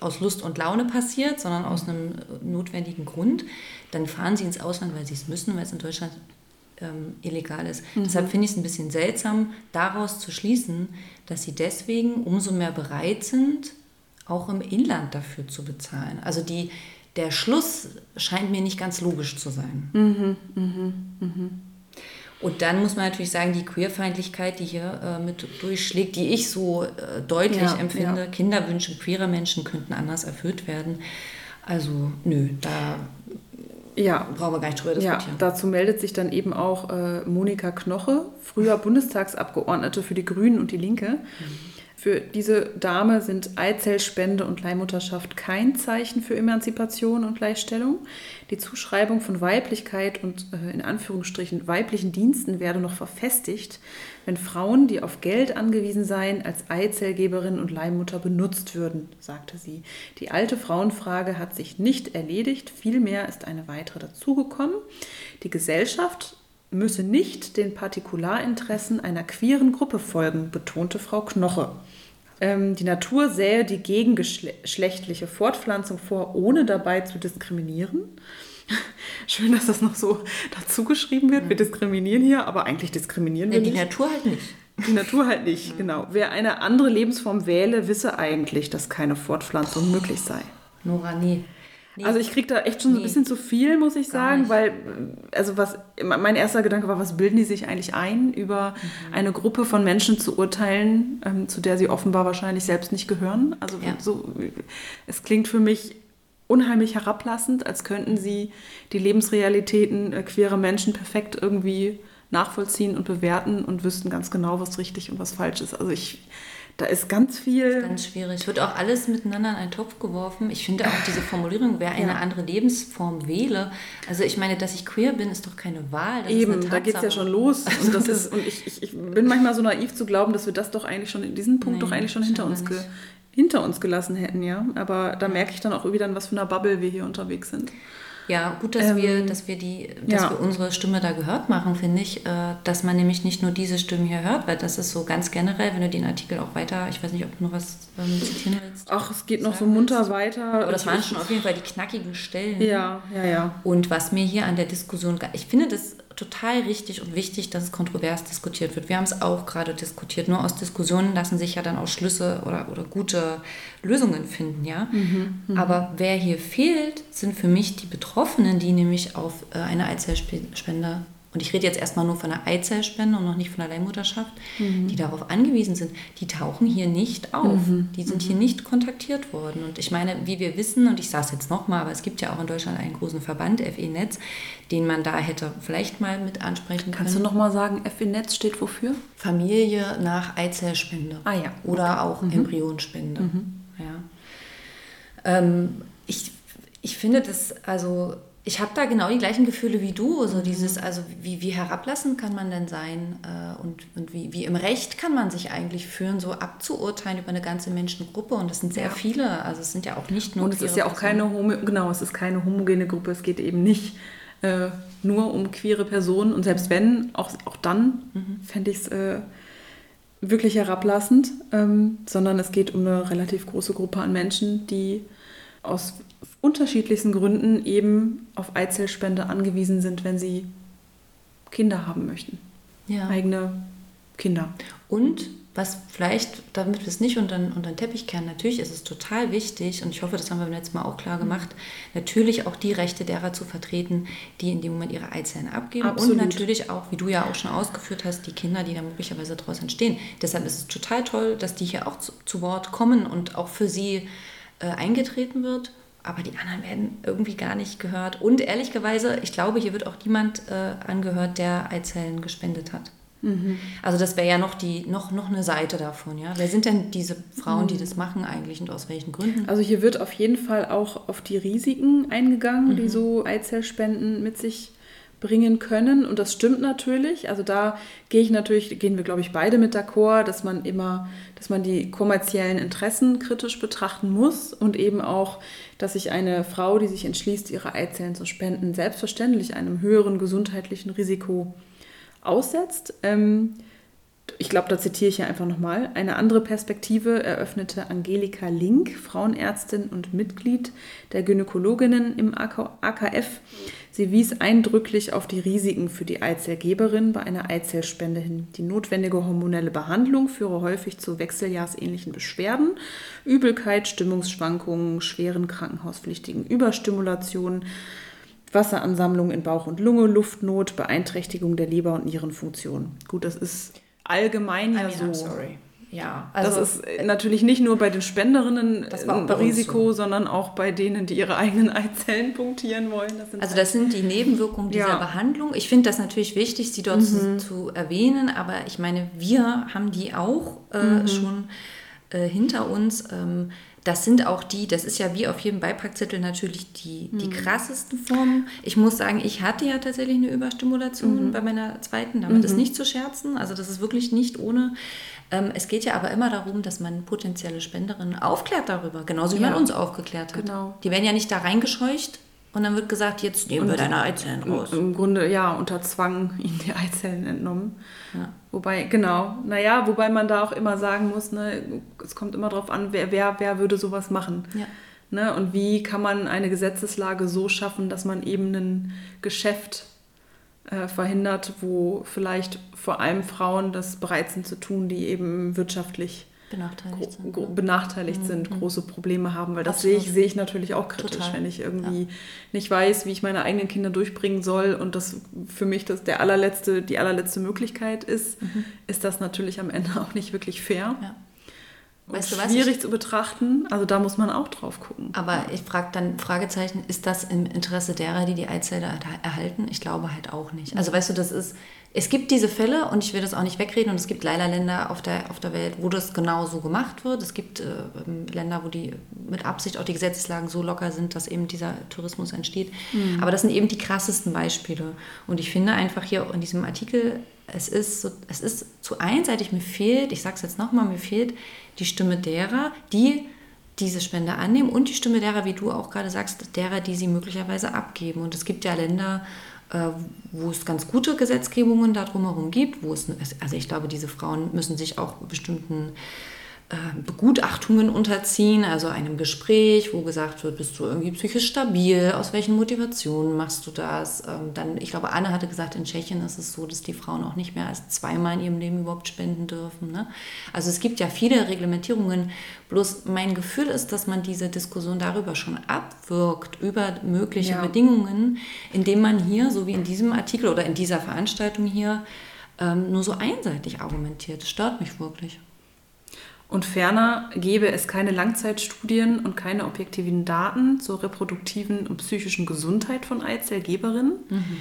Speaker 2: aus Lust und Laune passiert, sondern aus einem notwendigen Grund, dann fahren sie ins Ausland, weil sie es müssen, weil es in Deutschland ähm, illegal ist. Mhm. Deshalb finde ich es ein bisschen seltsam, daraus zu schließen, dass sie deswegen umso mehr bereit sind, auch im Inland dafür zu bezahlen. Also die, der Schluss scheint mir nicht ganz logisch zu sein.
Speaker 1: Mhm, mhm, mhm.
Speaker 2: Und dann muss man natürlich sagen, die Queerfeindlichkeit, die hier äh, mit durchschlägt, die ich so äh, deutlich ja, empfinde, ja. Kinderwünsche queerer Menschen könnten anders erfüllt werden. Also nö, da ja. brauchen wir gar nicht drüber diskutieren.
Speaker 1: Ja, dazu meldet sich dann eben auch äh, Monika Knoche, früher Bundestagsabgeordnete für die Grünen und die Linke. Mhm für diese Dame sind Eizellspende und Leihmutterschaft kein Zeichen für Emanzipation und Gleichstellung. Die Zuschreibung von Weiblichkeit und äh, in Anführungsstrichen weiblichen Diensten werde noch verfestigt, wenn Frauen, die auf Geld angewiesen seien, als Eizellgeberin und Leihmutter benutzt würden, sagte sie. Die alte Frauenfrage hat sich nicht erledigt, vielmehr ist eine weitere dazugekommen. Die Gesellschaft müsse nicht den Partikularinteressen einer queeren Gruppe folgen, betonte Frau Knoche. Ähm, die Natur sähe die gegengeschlechtliche Fortpflanzung vor, ohne dabei zu diskriminieren. Schön, dass das noch so dazu geschrieben wird. Wir diskriminieren hier, aber eigentlich diskriminieren wir
Speaker 2: nee, nicht. Die Natur halt nicht.
Speaker 1: Die Natur halt nicht, genau. Wer eine andere Lebensform wähle, wisse eigentlich, dass keine Fortpflanzung möglich sei.
Speaker 2: Nora, nee.
Speaker 1: Nee. Also ich kriege da echt schon nee. so ein bisschen zu viel, muss ich sagen, weil, also was, mein erster Gedanke war, was bilden die sich eigentlich ein, über mhm. eine Gruppe von Menschen zu urteilen, ähm, zu der sie offenbar wahrscheinlich selbst nicht gehören. Also ja. so, es klingt für mich unheimlich herablassend, als könnten sie die Lebensrealitäten äh, queerer Menschen perfekt irgendwie nachvollziehen und bewerten und wüssten ganz genau, was richtig und was falsch ist. Also ich da ist ganz viel.
Speaker 2: Ganz schwierig. Wird auch alles miteinander in einen Topf geworfen. Ich finde auch diese Formulierung, wer eine ja. andere Lebensform wähle. Also ich meine, dass ich queer bin, ist doch keine Wahl.
Speaker 1: Das Eben, da geht es ja schon los. Und, das ist, und ich, ich, ich, bin manchmal so naiv zu glauben, dass wir das doch eigentlich schon in diesem Punkt nee, doch eigentlich schon hinter uns, ge, hinter uns gelassen hätten, ja. Aber da merke ich dann auch wieder, in was für einer Bubble wir hier unterwegs sind.
Speaker 2: Ja, gut, dass ähm, wir, dass wir die, dass ja. wir unsere Stimme da gehört machen, finde ich, äh, dass man nämlich nicht nur diese Stimmen hier hört, weil das ist so ganz generell, wenn du den Artikel auch weiter, ich weiß nicht, ob du noch was ähm, zitieren willst.
Speaker 1: Ach, es geht noch so munter willst. weiter.
Speaker 2: Aber das waren schon auf jeden Fall die knackigen Stellen.
Speaker 1: Ja, ja, ja.
Speaker 2: Und was mir hier an der Diskussion, ich finde das total richtig und wichtig, dass kontrovers diskutiert wird. Wir haben es auch gerade diskutiert. Nur aus Diskussionen lassen sich ja dann auch Schlüsse oder, oder gute Lösungen finden, ja. Mhm, mh. Aber wer hier fehlt, sind für mich die Betroffenen, die nämlich auf äh, eine Eizellspende und ich rede jetzt erstmal nur von der Eizellspende und noch nicht von der Leihmutterschaft, mhm. die darauf angewiesen sind, die tauchen hier nicht auf. Mhm. Die sind mhm. hier nicht kontaktiert worden. Und ich meine, wie wir wissen, und ich sage es jetzt nochmal, aber es gibt ja auch in Deutschland einen großen Verband, FE-Netz, den man da hätte vielleicht mal mit ansprechen
Speaker 1: können. Kannst du nochmal sagen, FE-Netz steht wofür?
Speaker 2: Familie nach Eizellspende.
Speaker 1: Ah ja.
Speaker 2: Oder auch mhm. Embryonspende. Mhm. Ja. Ähm, ich, ich finde das, also ich habe da genau die gleichen Gefühle wie du. So dieses, also wie, wie herablassend kann man denn sein äh, und, und wie, wie im Recht kann man sich eigentlich führen, so abzuurteilen über eine ganze Menschengruppe. Und das sind sehr ja. viele. Also es sind ja auch nicht nur.
Speaker 1: Und es ist ja auch keine Homo genau, es ist keine homogene Gruppe. Es geht eben nicht äh, nur um queere Personen. Und selbst wenn, auch, auch dann mhm. fände ich es äh, wirklich herablassend, ähm, sondern es geht um eine relativ große Gruppe an Menschen, die aus unterschiedlichsten Gründen eben auf Eizellspende angewiesen sind, wenn sie Kinder haben möchten. Ja. Eigene Kinder.
Speaker 2: Und was vielleicht, damit wir es nicht unter, unter den Teppich kehren, natürlich ist es total wichtig, und ich hoffe, das haben wir beim letzten Mal auch klar gemacht, natürlich auch die Rechte derer zu vertreten, die in dem Moment ihre Eizellen abgeben. Absolut. Und natürlich auch, wie du ja auch schon ausgeführt hast, die Kinder, die da möglicherweise daraus entstehen. Deshalb ist es total toll, dass die hier auch zu, zu Wort kommen und auch für sie äh, eingetreten wird aber die anderen werden irgendwie gar nicht gehört. Und ehrlicherweise, ich glaube, hier wird auch niemand äh, angehört, der Eizellen gespendet hat. Mhm. Also das wäre ja noch, die, noch, noch eine Seite davon. Ja? Wer sind denn diese Frauen, die mhm. das machen eigentlich und aus welchen Gründen?
Speaker 1: Also hier wird auf jeden Fall auch auf die Risiken eingegangen, mhm. die so Eizellspenden mit sich bringen können. Und das stimmt natürlich. Also da gehe ich natürlich, gehen wir, glaube ich, beide mit d'accord, dass man immer, dass man die kommerziellen Interessen kritisch betrachten muss und eben auch, dass sich eine Frau, die sich entschließt, ihre Eizellen zu spenden, selbstverständlich einem höheren gesundheitlichen Risiko aussetzt. Ähm, ich glaube, da zitiere ich ja einfach nochmal, eine andere Perspektive eröffnete Angelika Link, Frauenärztin und Mitglied der Gynäkologinnen im AKF. Sie wies eindrücklich auf die Risiken für die Eizellgeberin bei einer Eizellspende hin. Die notwendige hormonelle Behandlung führe häufig zu wechseljahrsähnlichen Beschwerden, Übelkeit, Stimmungsschwankungen, schweren krankenhauspflichtigen Überstimulationen, Wasseransammlung in Bauch und Lunge, Luftnot, Beeinträchtigung der Leber- und Nierenfunktion. Gut, das ist allgemein ja I mean, so. Ja, also das ist natürlich nicht nur bei den Spenderinnen ein Risiko, so. sondern auch bei denen, die ihre eigenen Eizellen punktieren wollen.
Speaker 2: Das also das sind die Nebenwirkungen dieser ja. Behandlung. Ich finde das natürlich wichtig, sie dort mhm. zu, zu, erwähnen, aber ich meine, wir haben die auch äh, mhm. schon äh, hinter uns. Ähm, das sind auch die, das ist ja wie auf jedem Beipackzettel natürlich die, die mhm. krassesten Formen. Ich muss sagen, ich hatte ja tatsächlich eine Überstimulation mhm. bei meiner zweiten, damit mhm. ist nicht zu scherzen. Also das ist wirklich nicht ohne. Ähm, es geht ja aber immer darum, dass man potenzielle Spenderinnen aufklärt darüber, genauso wie ja. man uns aufgeklärt hat. Genau. Die werden ja nicht da reingescheucht, und dann wird gesagt, jetzt nehmen und wir deine Eizellen raus.
Speaker 1: Im Grunde, ja, unter Zwang ihnen die Eizellen entnommen. Ja. Wobei, genau, naja, wobei man da auch immer sagen muss, ne, es kommt immer darauf an, wer, wer, wer würde sowas machen. Ja. Ne, und wie kann man eine Gesetzeslage so schaffen, dass man eben ein Geschäft äh, verhindert, wo vielleicht vor allem Frauen das bereit sind zu tun, die eben wirtschaftlich benachteiligt sind, ne? benachteiligt mhm. sind große Probleme haben, weil das sehe ich, sehe ich natürlich auch kritisch, Total. wenn ich irgendwie ja. nicht weiß, wie ich meine eigenen Kinder durchbringen soll und das für mich das der allerletzte, die allerletzte Möglichkeit ist, mhm. ist das natürlich am Ende auch nicht wirklich fair. Ja. Weißt du, schwierig zu betrachten, also da muss man auch drauf gucken.
Speaker 2: Aber ich frage dann, Fragezeichen, ist das im Interesse derer, die die Eizelle erhalten? Ich glaube halt auch nicht. Also weißt du, das ist, es gibt diese Fälle und ich will das auch nicht wegreden und es gibt leider Länder auf der, auf der Welt, wo das genau so gemacht wird. Es gibt äh, Länder, wo die mit Absicht auch die Gesetzeslagen so locker sind, dass eben dieser Tourismus entsteht. Mhm. Aber das sind eben die krassesten Beispiele. Und ich finde einfach hier in diesem Artikel, es ist, so, es ist zu einseitig, mir fehlt, ich sage es jetzt nochmal, mir fehlt die Stimme derer, die diese Spende annehmen und die Stimme derer, wie du auch gerade sagst, derer, die sie möglicherweise abgeben. Und es gibt ja Länder, wo es ganz gute Gesetzgebungen da drumherum gibt, wo es, also ich glaube, diese Frauen müssen sich auch bestimmten äh, Begutachtungen unterziehen, also einem Gespräch, wo gesagt wird, bist du irgendwie psychisch stabil, aus welchen Motivationen machst du das? Ähm, dann, ich glaube, Anne hatte gesagt, in Tschechien ist es so, dass die Frauen auch nicht mehr als zweimal in ihrem Leben überhaupt spenden dürfen. Ne? Also es gibt ja viele Reglementierungen, bloß mein Gefühl ist, dass man diese Diskussion darüber schon abwirkt, über mögliche ja. Bedingungen, indem man hier, so wie in diesem Artikel oder in dieser Veranstaltung hier, ähm, nur so einseitig argumentiert. Das stört mich wirklich.
Speaker 1: Und ferner gäbe es keine Langzeitstudien und keine objektiven Daten zur reproduktiven und psychischen Gesundheit von Eizellgeberinnen. Mhm.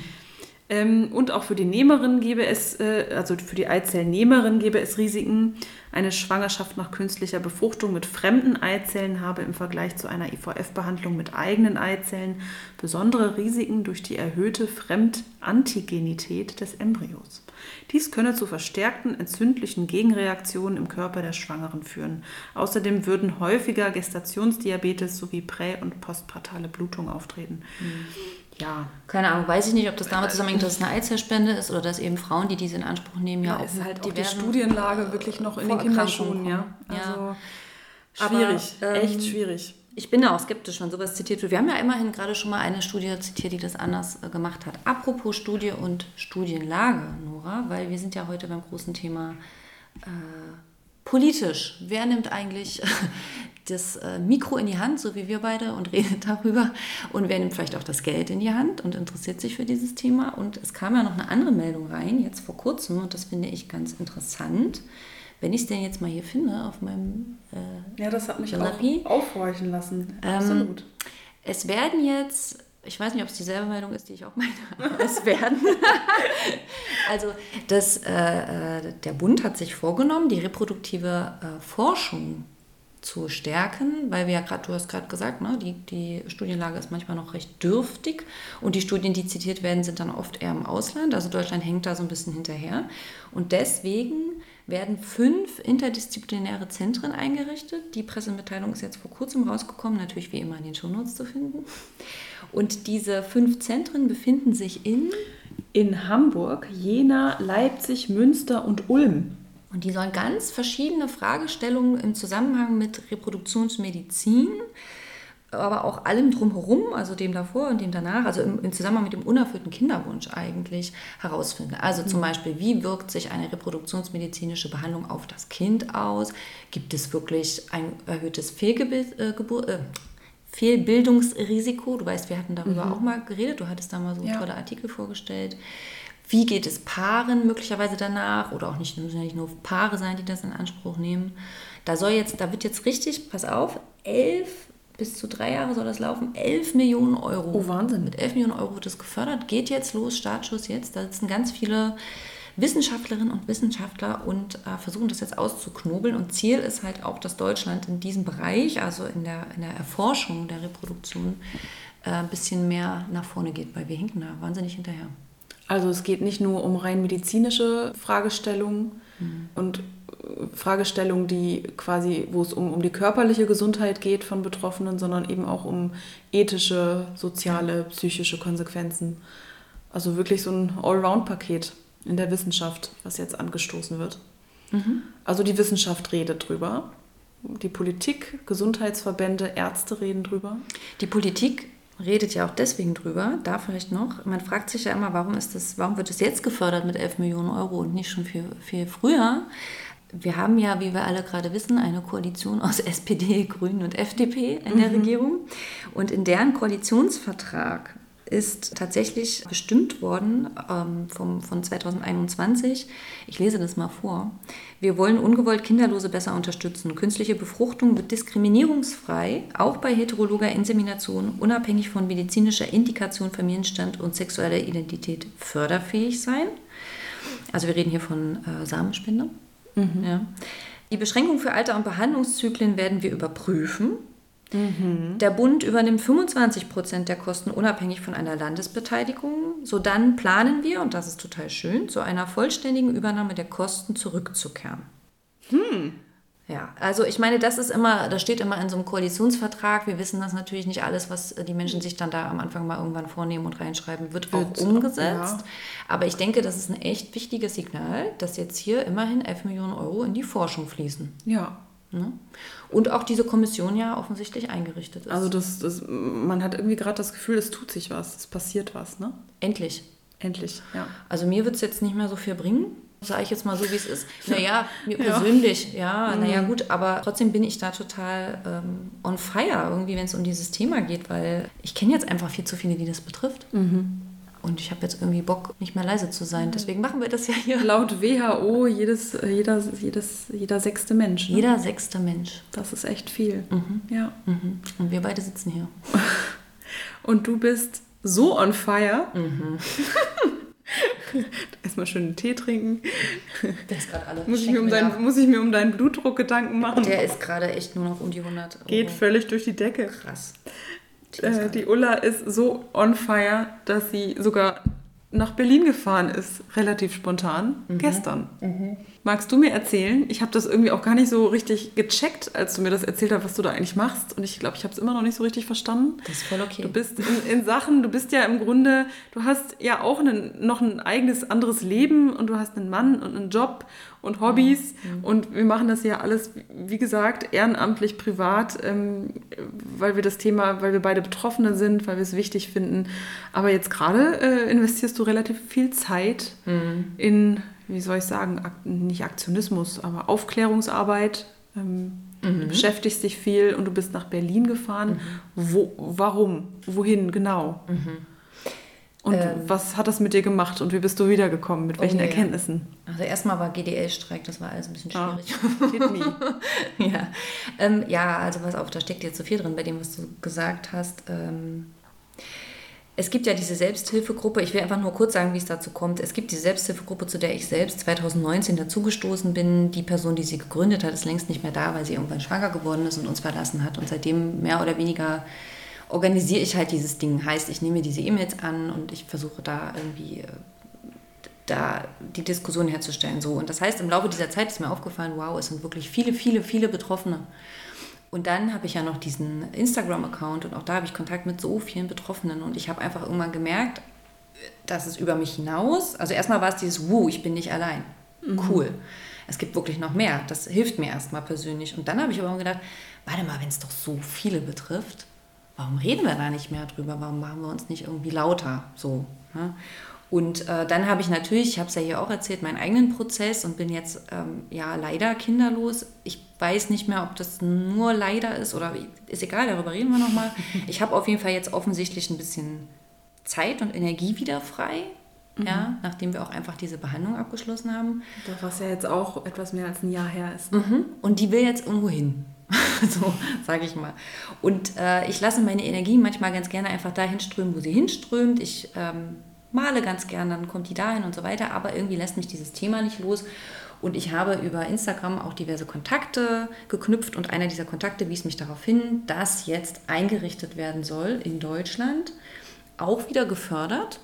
Speaker 1: Ähm, und auch für die Nehmerin gäbe es, äh, also für die Eizellnehmerin gäbe es Risiken. Eine Schwangerschaft nach künstlicher Befruchtung mit fremden Eizellen habe im Vergleich zu einer IVF-Behandlung mit eigenen Eizellen besondere Risiken durch die erhöhte Fremdantigenität des Embryos. Dies könne zu verstärkten entzündlichen Gegenreaktionen im Körper der Schwangeren führen. Außerdem würden häufiger Gestationsdiabetes sowie prä- und postpartale Blutung auftreten. Mhm.
Speaker 2: Ja. Keine Ahnung, weiß ich nicht, ob das damit zusammenhängt, dass es eine Eizellspende ist oder dass eben Frauen, die diese in Anspruch nehmen, ja, ja auch
Speaker 1: ist halt auch die Studienlage wirklich noch in den Kinderschuhen, ja. Also
Speaker 2: ja. schwierig, Aber, ähm, echt schwierig ich bin da auch skeptisch, wenn sowas zitiert wird. Wir haben ja immerhin gerade schon mal eine Studie zitiert, die das anders äh, gemacht hat. Apropos Studie und Studienlage, Nora, weil wir sind ja heute beim großen Thema äh, politisch. Wer nimmt eigentlich das äh, Mikro in die Hand, so wie wir beide, und redet darüber? Und wer nimmt vielleicht auch das Geld in die Hand und interessiert sich für dieses Thema? Und es kam ja noch eine andere Meldung rein, jetzt vor kurzem, und das finde ich ganz interessant wenn ich es denn jetzt mal hier finde auf meinem
Speaker 1: äh, Ja, das hat mich Galerie, auch aufhorchen lassen. Ähm, Absolut.
Speaker 2: Es werden jetzt, ich weiß nicht, ob es dieselbe Meldung ist, die ich auch meine, es werden. also das, äh, äh, der Bund hat sich vorgenommen, die reproduktive äh, Forschung zu stärken, weil wir ja gerade, du hast gerade gesagt, ne, die, die Studienlage ist manchmal noch recht dürftig und die Studien, die zitiert werden, sind dann oft eher im Ausland. Also Deutschland hängt da so ein bisschen hinterher. Und deswegen werden fünf interdisziplinäre Zentren eingerichtet. Die Pressemitteilung ist jetzt vor kurzem rausgekommen, natürlich wie immer in den Shownotes zu finden. Und diese fünf Zentren befinden sich in
Speaker 1: in Hamburg, Jena, Leipzig, Münster und Ulm.
Speaker 2: Und die sollen ganz verschiedene Fragestellungen im Zusammenhang mit Reproduktionsmedizin aber auch allem drumherum, also dem davor und dem danach, also im, im Zusammenhang mit dem unerfüllten Kinderwunsch eigentlich herausfinden. Also zum mhm. Beispiel, wie wirkt sich eine reproduktionsmedizinische Behandlung auf das Kind aus? Gibt es wirklich ein erhöhtes Fehlgeburt, äh, äh, Fehlbildungsrisiko. Du weißt, wir hatten darüber
Speaker 1: Mhm.
Speaker 2: auch mal geredet. Du hattest da mal so
Speaker 1: Ja.
Speaker 2: tolle Artikel vorgestellt. Wie geht es Paaren möglicherweise danach? Oder auch nicht, müssen ja nicht nur Paare sein, die das in Anspruch nehmen. Da soll jetzt, da wird jetzt richtig, pass auf, elf bis zu drei Jahre soll das laufen, 11 Millionen Euro.
Speaker 1: Oh, Wahnsinn.
Speaker 2: Mit 11 Millionen Euro wird das gefördert, geht jetzt los, Startschuss jetzt. Da sitzen ganz viele Wissenschaftlerinnen und Wissenschaftler und äh, versuchen das jetzt auszuknobeln. Und Ziel ist halt auch, dass Deutschland in diesem Bereich, also in der, in der Erforschung der Reproduktion, äh, ein bisschen mehr nach vorne geht, weil wir hinken da wahnsinnig hinterher.
Speaker 1: Also es geht nicht nur um rein medizinische Fragestellungen und äh, Fragestellungen, die quasi, wo es um, um die körperliche Gesundheit geht von Betroffenen, sondern eben auch um ethische, soziale, psychische Konsequenzen. Also wirklich so ein Allround-Paket in der Wissenschaft, was jetzt angestoßen wird. Also die Wissenschaft redet drüber. Die Politik, Gesundheitsverbände, Ärzte reden drüber.
Speaker 2: Die Politik redet ja auch deswegen drüber, da vielleicht noch. Man fragt sich ja immer, warum, ist das, warum wird es jetzt gefördert mit 11 Millionen Euro und nicht schon viel, viel früher? Wir haben ja, wie wir alle gerade wissen, eine Koalition aus SPD, Grünen und FDP in der Regierung. Und in deren Koalitionsvertrag ist tatsächlich bestimmt worden ähm, vom, von 2021. Ich lese das mal vor. Wir wollen ungewollt Kinderlose besser unterstützen. Künstliche Befruchtung wird diskriminierungsfrei, auch bei heterologer Insemination, unabhängig von medizinischer Indikation, Familienstand und sexueller Identität förderfähig sein. Also wir reden hier von äh, Samenspende. Ja. Die Beschränkung für Alter- und Behandlungszyklen werden wir überprüfen. Der Bund übernimmt 25 Prozent der Kosten unabhängig von einer Landesbeteiligung. So dann planen wir, und das ist total schön, zu einer vollständigen Übernahme der Kosten zurückzukehren. Ja, also ich meine, das ist immer, das steht immer in so einem Koalitionsvertrag. Wir wissen das natürlich nicht alles, was die Menschen sich dann da am Anfang mal irgendwann vornehmen und reinschreiben, wird auch
Speaker 1: Wird,
Speaker 2: umgesetzt.
Speaker 1: ja.
Speaker 2: Aber ich denke, das ist ein echt wichtiges Signal, dass jetzt hier immerhin 11 Millionen Euro in die Forschung fließen.
Speaker 1: Ja,
Speaker 2: Ne? Und auch diese Kommission ja offensichtlich eingerichtet ist.
Speaker 1: also das, das, man hat irgendwie gerade das Gefühl, es tut sich was, es passiert was, ne?
Speaker 2: Endlich.
Speaker 1: Endlich, ja.
Speaker 2: Also mir wird es jetzt nicht mehr so viel bringen, sage ich jetzt mal so, wie es ist. Naja, mir
Speaker 1: Ja.
Speaker 2: persönlich, ja, naja gut, aber trotzdem bin ich da total ähm, on fire irgendwie, wenn es um dieses Thema geht, weil ich kenne jetzt einfach viel zu viele, die das betrifft. Und ich habe jetzt irgendwie Bock, nicht mehr leise zu sein. Deswegen machen wir das ja hier.
Speaker 1: Laut WHO jedes, jeder, jedes, jeder sechste Mensch. Ne?
Speaker 2: Jeder sechste Mensch.
Speaker 1: Das ist echt viel. Ja.
Speaker 2: Mhm. Und wir beide sitzen hier.
Speaker 1: Und du bist so on fire.
Speaker 2: Mhm.
Speaker 1: Erstmal schön einen Tee trinken.
Speaker 2: Der ist gerade alle.
Speaker 1: Muss ich,
Speaker 2: Schenk
Speaker 1: mir um dein, muss ich mir um deinen Blutdruck Gedanken machen?
Speaker 2: Der ist gerade echt nur noch um die 100 Euro.
Speaker 1: Geht völlig durch die Decke.
Speaker 2: krass.
Speaker 1: Äh, die Ulla ist so on fire, dass sie sogar nach Berlin gefahren ist, relativ spontan, gestern. Magst du mir erzählen? Ich habe das irgendwie auch gar nicht so richtig gecheckt, als du mir das erzählt hast, was du da eigentlich machst. Und ich glaube, ich habe es immer noch nicht so richtig verstanden.
Speaker 2: Das ist voll okay.
Speaker 1: Du bist in, in Sachen, du bist ja im Grunde, du hast ja auch einen, noch ein eigenes anderes Leben und du hast einen Mann und einen Job und Hobbys und wir machen das ja alles, wie gesagt, ehrenamtlich, privat, ähm, weil wir das Thema, weil wir beide Betroffene sind, weil wir es wichtig finden. Aber jetzt gerade äh, investierst du relativ viel Zeit in, wie soll ich sagen, nicht Aktionismus, aber Aufklärungsarbeit. Ähm, Du beschäftigst dich viel und du bist nach Berlin gefahren. Wo, warum? Wohin genau? Und
Speaker 2: Ähm.
Speaker 1: was hat das mit dir gemacht und wie bist du wiedergekommen? Mit welchen
Speaker 2: ja.
Speaker 1: Erkenntnissen?
Speaker 2: Also erstmal war GDL-Streik, das war alles ein bisschen
Speaker 1: Ah,
Speaker 2: schwierig.
Speaker 1: me.
Speaker 2: ja. Ähm, ja, also pass auf, da steckt jetzt so viel drin bei dem, was du gesagt hast. Ähm, es gibt ja diese Selbsthilfegruppe, ich will einfach nur kurz sagen, wie es dazu kommt. Es gibt diese Selbsthilfegruppe, zu der ich selbst 2019 dazugestoßen bin. Die Person, die sie gegründet hat, ist längst nicht mehr da, weil sie irgendwann schwanger geworden ist und uns verlassen hat. Und seitdem mehr oder weniger organisiere ich halt dieses Ding. Heißt, ich nehme diese E-Mails an und ich versuche da irgendwie äh, da die Diskussion herzustellen. So. Und das heißt, im Laufe dieser Zeit ist mir aufgefallen, wow, es sind wirklich viele, viele, viele Betroffene. Und dann habe ich ja noch diesen Instagram-Account und auch da habe ich Kontakt mit so vielen Betroffenen. Und ich habe einfach irgendwann gemerkt, dass es über mich hinaus, also erstmal war es dieses, wow, ich bin nicht allein. Cool. Es gibt wirklich noch mehr. Das hilft mir erstmal persönlich. Und dann habe ich aber gedacht, warte mal, wenn es doch so viele betrifft, warum reden wir da nicht mehr drüber? Warum machen wir uns nicht irgendwie lauter? So. Ne? Und äh, dann habe ich natürlich, ich habe es ja hier auch erzählt, meinen eigenen Prozess und bin jetzt ähm, ja leider kinderlos. Ich weiß nicht mehr, ob das nur leider ist oder ist egal, darüber reden wir nochmal. Ich habe auf jeden Fall jetzt offensichtlich ein bisschen Zeit und Energie wieder frei, mhm. ja, nachdem wir auch einfach diese Behandlung abgeschlossen haben.
Speaker 1: Was ja jetzt auch etwas mehr als ein Jahr her ist.
Speaker 2: Mhm. Und die will jetzt irgendwo hin. so sage ich mal. Und äh, ich lasse meine Energie manchmal ganz gerne einfach dahin strömen, wo sie hinströmt. Ich ähm, male ganz gerne, dann kommt die dahin und so weiter. Aber irgendwie lässt mich dieses Thema nicht los. Und ich habe über Instagram auch diverse Kontakte geknüpft und einer dieser Kontakte wies mich darauf hin, dass jetzt eingerichtet werden soll in Deutschland, auch wieder gefördert,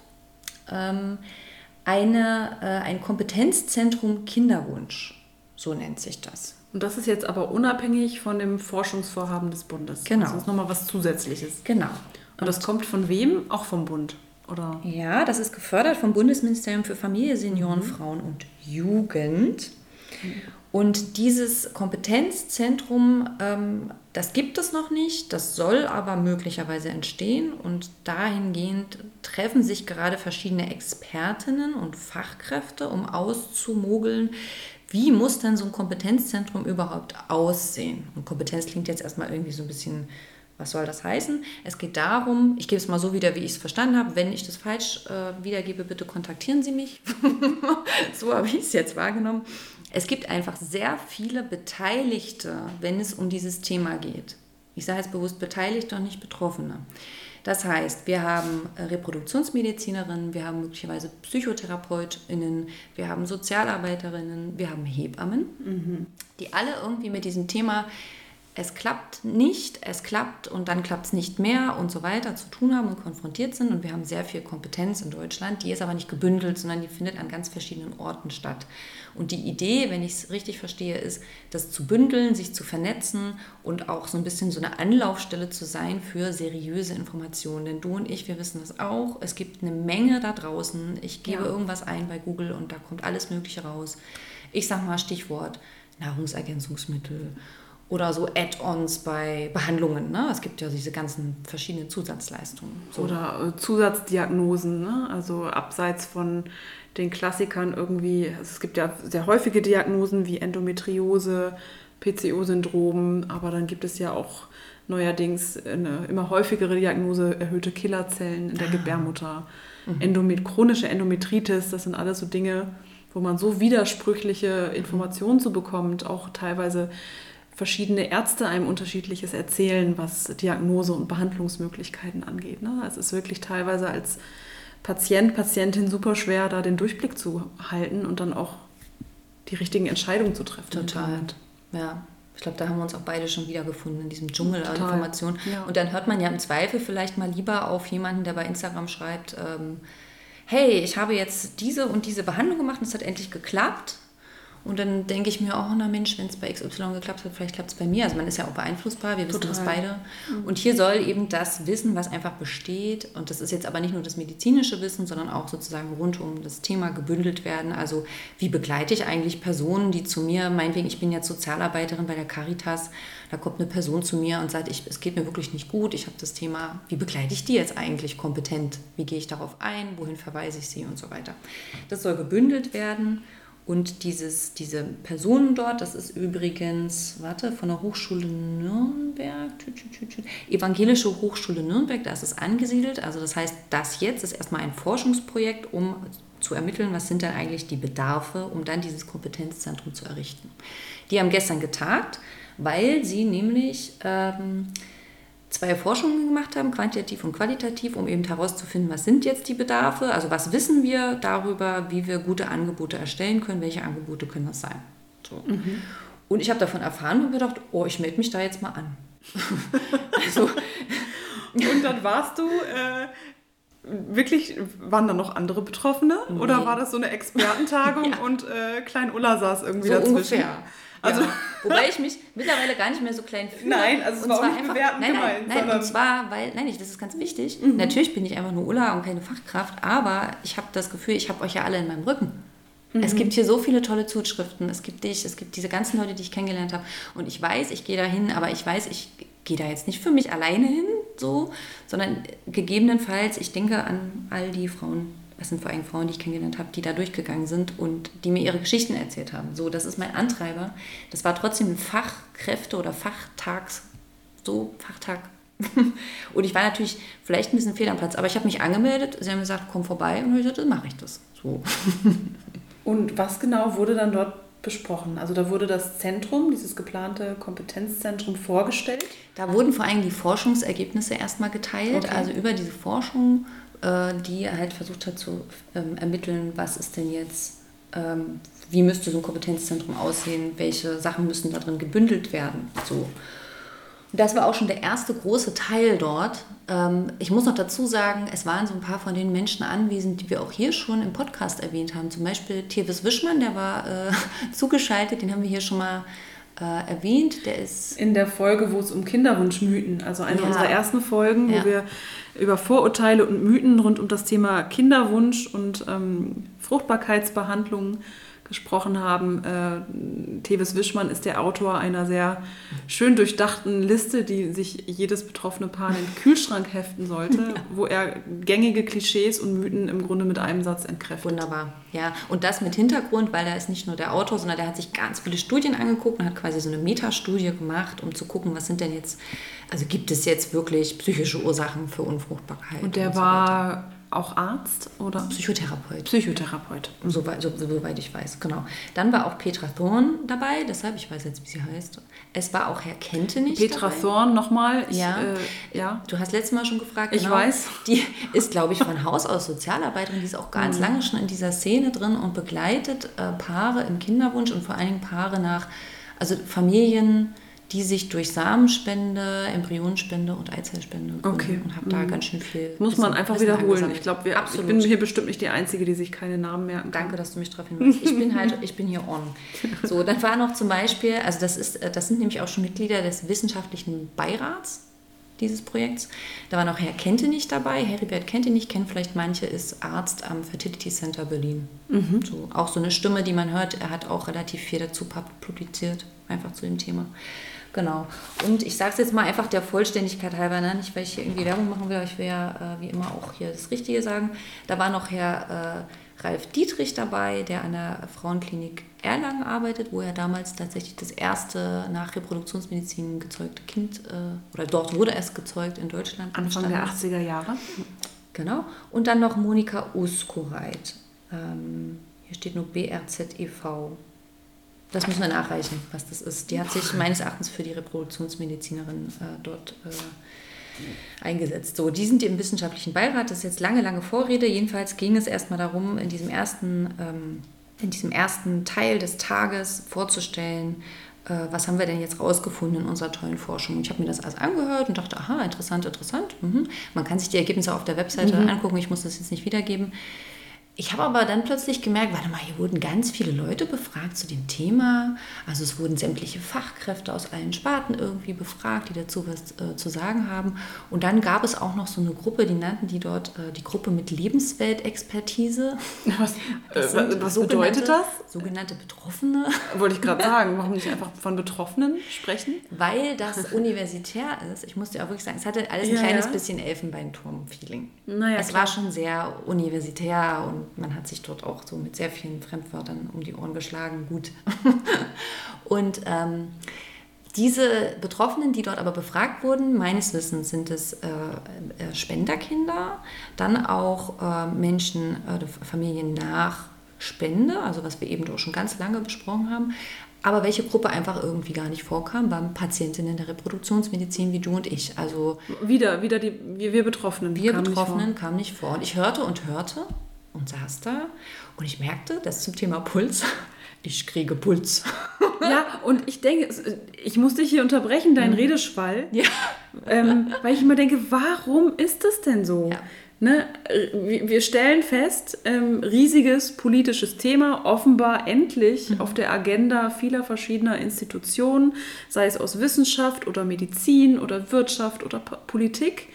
Speaker 2: ähm, eine, äh, ein Kompetenzzentrum Kinderwunsch, so nennt sich das.
Speaker 1: Und das ist jetzt aber unabhängig von dem Forschungsvorhaben des Bundes.
Speaker 2: Genau.
Speaker 1: Das ist nochmal was Zusätzliches.
Speaker 2: Genau.
Speaker 1: Und das kommt von wem? Auch vom Bund, oder?
Speaker 2: Ja, das ist gefördert vom Bundesministerium für Familie, Senioren, mhm. Frauen und Jugend. Und dieses Kompetenzzentrum, ähm, das gibt es noch nicht, das soll aber möglicherweise entstehen. Und dahingehend treffen sich gerade verschiedene Expertinnen und Fachkräfte, um auszumogeln, wie muss denn so ein Kompetenzzentrum überhaupt aussehen? Und Kompetenz klingt jetzt erstmal irgendwie so ein bisschen, was soll das heißen? Es geht darum, ich gebe es mal so wieder, wie ich es verstanden habe. Wenn ich das falsch äh, wiedergebe, bitte kontaktieren Sie mich. so habe ich es jetzt wahrgenommen. Es gibt einfach sehr viele Beteiligte, wenn es um dieses Thema geht. Ich sage jetzt bewusst Beteiligte und nicht Betroffene. Das heißt, wir haben äh, Reproduktionsmedizinerinnen, wir haben möglicherweise PsychotherapeutInnen, wir haben Sozialarbeiterinnen, wir haben Hebammen, mhm. die alle irgendwie mit diesem Thema es klappt nicht, es klappt und dann klappt es nicht mehr und so weiter zu tun haben und konfrontiert sind. Und wir haben sehr viel Kompetenz in Deutschland, die ist aber nicht gebündelt, sondern die findet an ganz verschiedenen Orten statt. Und die Idee, wenn ich es richtig verstehe, ist, das zu bündeln, sich zu vernetzen und auch so ein bisschen so eine Anlaufstelle zu sein für seriöse Informationen. Denn du und ich, wir wissen das auch. Es gibt eine Menge da draußen. Ich gebe ja. irgendwas ein bei Google und da kommt alles Mögliche raus. Ich sage mal Stichwort Nahrungsergänzungsmittel oder so Add-ons bei Behandlungen. Ne? Es gibt ja diese ganzen verschiedenen Zusatzleistungen.
Speaker 1: So. Oder äh, Zusatzdiagnosen, ne? also abseits von den Klassikern irgendwie. Also es gibt ja sehr häufige Diagnosen wie Endometriose, PCO-Syndrom, aber dann gibt es ja auch neuerdings eine immer häufigere Diagnose erhöhte Killerzellen in der ah. Gebärmutter, mhm. Endomet chronische Endometritis, das sind alles so Dinge, wo man so widersprüchliche Informationen zu bekommt, auch teilweise verschiedene Ärzte einem unterschiedliches erzählen, was Diagnose und Behandlungsmöglichkeiten angeht. Ne? Es ist wirklich teilweise als Patient, Patientin super schwer, da den Durchblick zu halten und dann auch die richtigen Entscheidungen zu treffen.
Speaker 2: Total. Ja. Ich glaube, da haben wir uns auch beide schon wiedergefunden in diesem Dschungel an Informationen. Ja. Und dann hört man ja im Zweifel vielleicht mal lieber auf jemanden, der bei Instagram schreibt, ähm, hey, ich habe jetzt diese und diese Behandlung gemacht und es hat endlich geklappt. Und dann denke ich mir, oh na Mensch, wenn es bei XY geklappt hat, vielleicht klappt es bei mir. Also man ist ja auch beeinflussbar, wir wissen Total. das beide. Mhm. Und hier soll eben das Wissen, was einfach besteht, und das ist jetzt aber nicht nur das medizinische Wissen, sondern auch sozusagen rund um das Thema gebündelt werden. Also wie begleite ich eigentlich Personen, die zu mir, meinetwegen, ich bin jetzt Sozialarbeiterin bei der Caritas, da kommt eine Person zu mir und sagt, ich, es geht mir wirklich nicht gut, ich habe das Thema, wie begleite ich die jetzt eigentlich kompetent? Wie gehe ich darauf ein? Wohin verweise ich sie und so weiter? Das soll gebündelt werden. Und dieses, diese Personen dort, das ist übrigens, warte, von der Hochschule Nürnberg, Evangelische Hochschule Nürnberg, da ist es angesiedelt. Also das heißt, das jetzt ist erstmal ein Forschungsprojekt, um zu ermitteln, was sind denn eigentlich die Bedarfe, um dann dieses Kompetenzzentrum zu errichten. Die haben gestern getagt, weil sie nämlich ähm, zwei Forschungen gemacht haben, quantitativ und qualitativ, um eben herauszufinden, was sind jetzt die Bedarfe, also was wissen wir darüber, wie wir gute Angebote erstellen können, welche Angebote können das sein. So. Mhm. Und ich habe davon erfahren und gedacht, oh, ich melde mich da jetzt mal an.
Speaker 1: also, und dann warst du äh, wirklich, waren da noch andere Betroffene? Nee. Oder war das so eine Expertentagung ja. und äh, Klein Ulla saß irgendwie so dazwischen? Ungefähr.
Speaker 2: Also, ja. Wobei ich mich mittlerweile gar nicht mehr so klein fühle.
Speaker 1: Nein, also es und war auch nicht einfach,
Speaker 2: nein, nein, gemeint. Nein, und zwar, weil, nein, das ist ganz wichtig. Mhm. Natürlich bin ich einfach nur Ulla und keine Fachkraft, aber ich habe das Gefühl, ich habe euch ja alle in meinem Rücken. Mhm. Es gibt hier so viele tolle Zuschriften. Es gibt dich, es gibt diese ganzen Leute, die ich kennengelernt habe. Und ich weiß, ich gehe da hin, aber ich weiß, ich gehe da jetzt nicht für mich alleine hin, so, sondern gegebenenfalls, ich denke an all die Frauen das sind vor allem Frauen, die ich kennengelernt habe, die da durchgegangen sind und die mir ihre Geschichten erzählt haben. So, das ist mein Antreiber. Das war trotzdem ein Fachkräfte- oder Fachtags, so Fachtag. und ich war natürlich vielleicht ein bisschen fehl am Platz, aber ich habe mich angemeldet. Sie haben gesagt, komm vorbei und ich gesagt, dann mache ich das. So.
Speaker 1: und was genau wurde dann dort besprochen? Also da wurde das Zentrum, dieses geplante Kompetenzzentrum vorgestellt?
Speaker 2: Da wurden vor allem die Forschungsergebnisse erstmal geteilt, okay. also über diese Forschung, die halt versucht hat zu ähm, ermitteln, was ist denn jetzt, ähm, wie müsste so ein Kompetenzzentrum aussehen, welche Sachen müssen da drin gebündelt werden. So. Das war auch schon der erste große Teil dort. Ähm, ich muss noch dazu sagen, es waren so ein paar von den Menschen anwesend, die wir auch hier schon im Podcast erwähnt haben. Zum Beispiel Tevis Wischmann, der war äh, zugeschaltet, den haben wir hier schon mal äh, erwähnt. Der ist
Speaker 1: in der Folge, wo es um Kinderwunschmythen, also eine ja. unserer ersten Folgen, ja. wo wir über Vorurteile und Mythen rund um das Thema Kinderwunsch und ähm, Fruchtbarkeitsbehandlung gesprochen haben. Äh, Tevis Wischmann ist der Autor einer sehr schön durchdachten Liste, die sich jedes betroffene Paar in den Kühlschrank heften sollte, wo er gängige Klischees und Mythen im Grunde mit einem Satz entkräftet.
Speaker 2: Wunderbar, ja. Und das mit Hintergrund, weil er ist nicht nur der Autor, sondern der hat sich ganz viele Studien angeguckt und hat quasi so eine Metastudie gemacht, um zu gucken, was sind denn jetzt, also gibt es jetzt wirklich psychische Ursachen für Unfruchtbarkeit.
Speaker 1: Und der und so war... Auch Arzt oder?
Speaker 2: Psychotherapeut.
Speaker 1: Psychotherapeut.
Speaker 2: Soweit, so, soweit ich weiß, genau. Dann war auch Petra Thorn dabei, deshalb, ich weiß jetzt, wie sie heißt. Es war auch Herr Kentenich
Speaker 1: Petra dabei. Thorn nochmal.
Speaker 2: Ja. Äh, ja. Du hast letztes Mal schon gefragt.
Speaker 1: Ich genau. weiß.
Speaker 2: Die ist, glaube ich, von Haus aus Sozialarbeiterin. Die ist auch ganz mhm. lange schon in dieser Szene drin und begleitet äh, Paare im Kinderwunsch und vor allen Dingen Paare nach, also Familien die sich durch Samenspende, Embryonspende und Eizellspende
Speaker 1: okay.
Speaker 2: und habe da mhm. ganz schön viel.
Speaker 1: Muss man einfach Wissen wiederholen. Ich glaube, ich bin hier bestimmt nicht die Einzige, die sich keine Namen merken
Speaker 2: kann. Danke, dass du mich darauf hinweist. Ich bin halt, ich bin hier on. So, dann war noch zum Beispiel, also das ist, das sind nämlich auch schon Mitglieder des wissenschaftlichen Beirats dieses Projekts. Da war noch Herr Kentenich dabei. Heribert Kentenich kennt vielleicht manche, ist Arzt am Fertility Center Berlin. Mhm. So, auch so eine Stimme, die man hört. Er hat auch relativ viel dazu publiziert, einfach zu dem Thema. Genau. Und ich sage es jetzt mal einfach der Vollständigkeit halber, ne? nicht weil ich hier irgendwie Werbung machen will, aber ich will ja äh, wie immer auch hier das Richtige sagen. Da war noch Herr äh, Ralf Dietrich dabei, der an der Frauenklinik Erlangen arbeitet, wo er damals tatsächlich das erste nach Reproduktionsmedizin gezeugte Kind, äh, oder dort wurde es gezeugt in Deutschland.
Speaker 1: Anfang der 80er Jahre.
Speaker 2: Genau. Und dann noch Monika Uskureit. Ähm, hier steht nur BRZEV. Das müssen wir nachreichen, was das ist. Die hat sich meines Erachtens für die Reproduktionsmedizinerin äh, dort äh, eingesetzt. So, die sind im wissenschaftlichen Beirat. Das ist jetzt lange, lange Vorrede. Jedenfalls ging es erstmal darum, in diesem ersten, ähm, in diesem ersten Teil des Tages vorzustellen, äh, was haben wir denn jetzt rausgefunden in unserer tollen Forschung. Und ich habe mir das alles angehört und dachte, aha, interessant, interessant. Mhm. Man kann sich die Ergebnisse auf der Webseite mhm. angucken. Ich muss das jetzt nicht wiedergeben. Ich habe aber dann plötzlich gemerkt, warte mal, hier wurden ganz viele Leute befragt zu dem Thema. Also es wurden sämtliche Fachkräfte aus allen Sparten irgendwie befragt, die dazu was äh, zu sagen haben. Und dann gab es auch noch so eine Gruppe, die nannten die dort äh, die Gruppe mit Lebensweltexpertise.
Speaker 1: Was, äh, was bedeutet das?
Speaker 2: Sogenannte Betroffene.
Speaker 1: Wollte ich gerade sagen, warum nicht einfach von Betroffenen sprechen?
Speaker 2: Weil das universitär ist. Ich muss dir auch wirklich sagen, es hatte alles ein ja, kleines ja. bisschen Elfenbeinturm-Feeling. Naja, es klar. war schon sehr universitär und man hat sich dort auch so mit sehr vielen Fremdwörtern um die Ohren geschlagen. Gut. und ähm, diese Betroffenen, die dort aber befragt wurden, meines Wissens sind es äh, äh, Spenderkinder, dann auch äh, Menschen, äh, Familien nach Spende, also was wir eben auch schon ganz lange besprochen haben. Aber welche Gruppe einfach irgendwie gar nicht vorkam, waren Patientinnen der Reproduktionsmedizin wie du und ich. Also
Speaker 1: wieder, wieder die, wir, wir Betroffenen.
Speaker 2: Wir Betroffenen kamen nicht vor. Und ich hörte und hörte und saß da und ich merkte, dass zum Thema Puls, ich kriege Puls.
Speaker 1: Ja, und ich denke, ich muss dich hier unterbrechen, dein mhm. Redeschwall, ja. ähm, weil ich immer denke, warum ist das denn so? Ja. Ne? Wir stellen fest, ähm, riesiges politisches Thema, offenbar endlich mhm. auf der Agenda vieler verschiedener Institutionen, sei es aus Wissenschaft oder Medizin oder Wirtschaft oder Politik.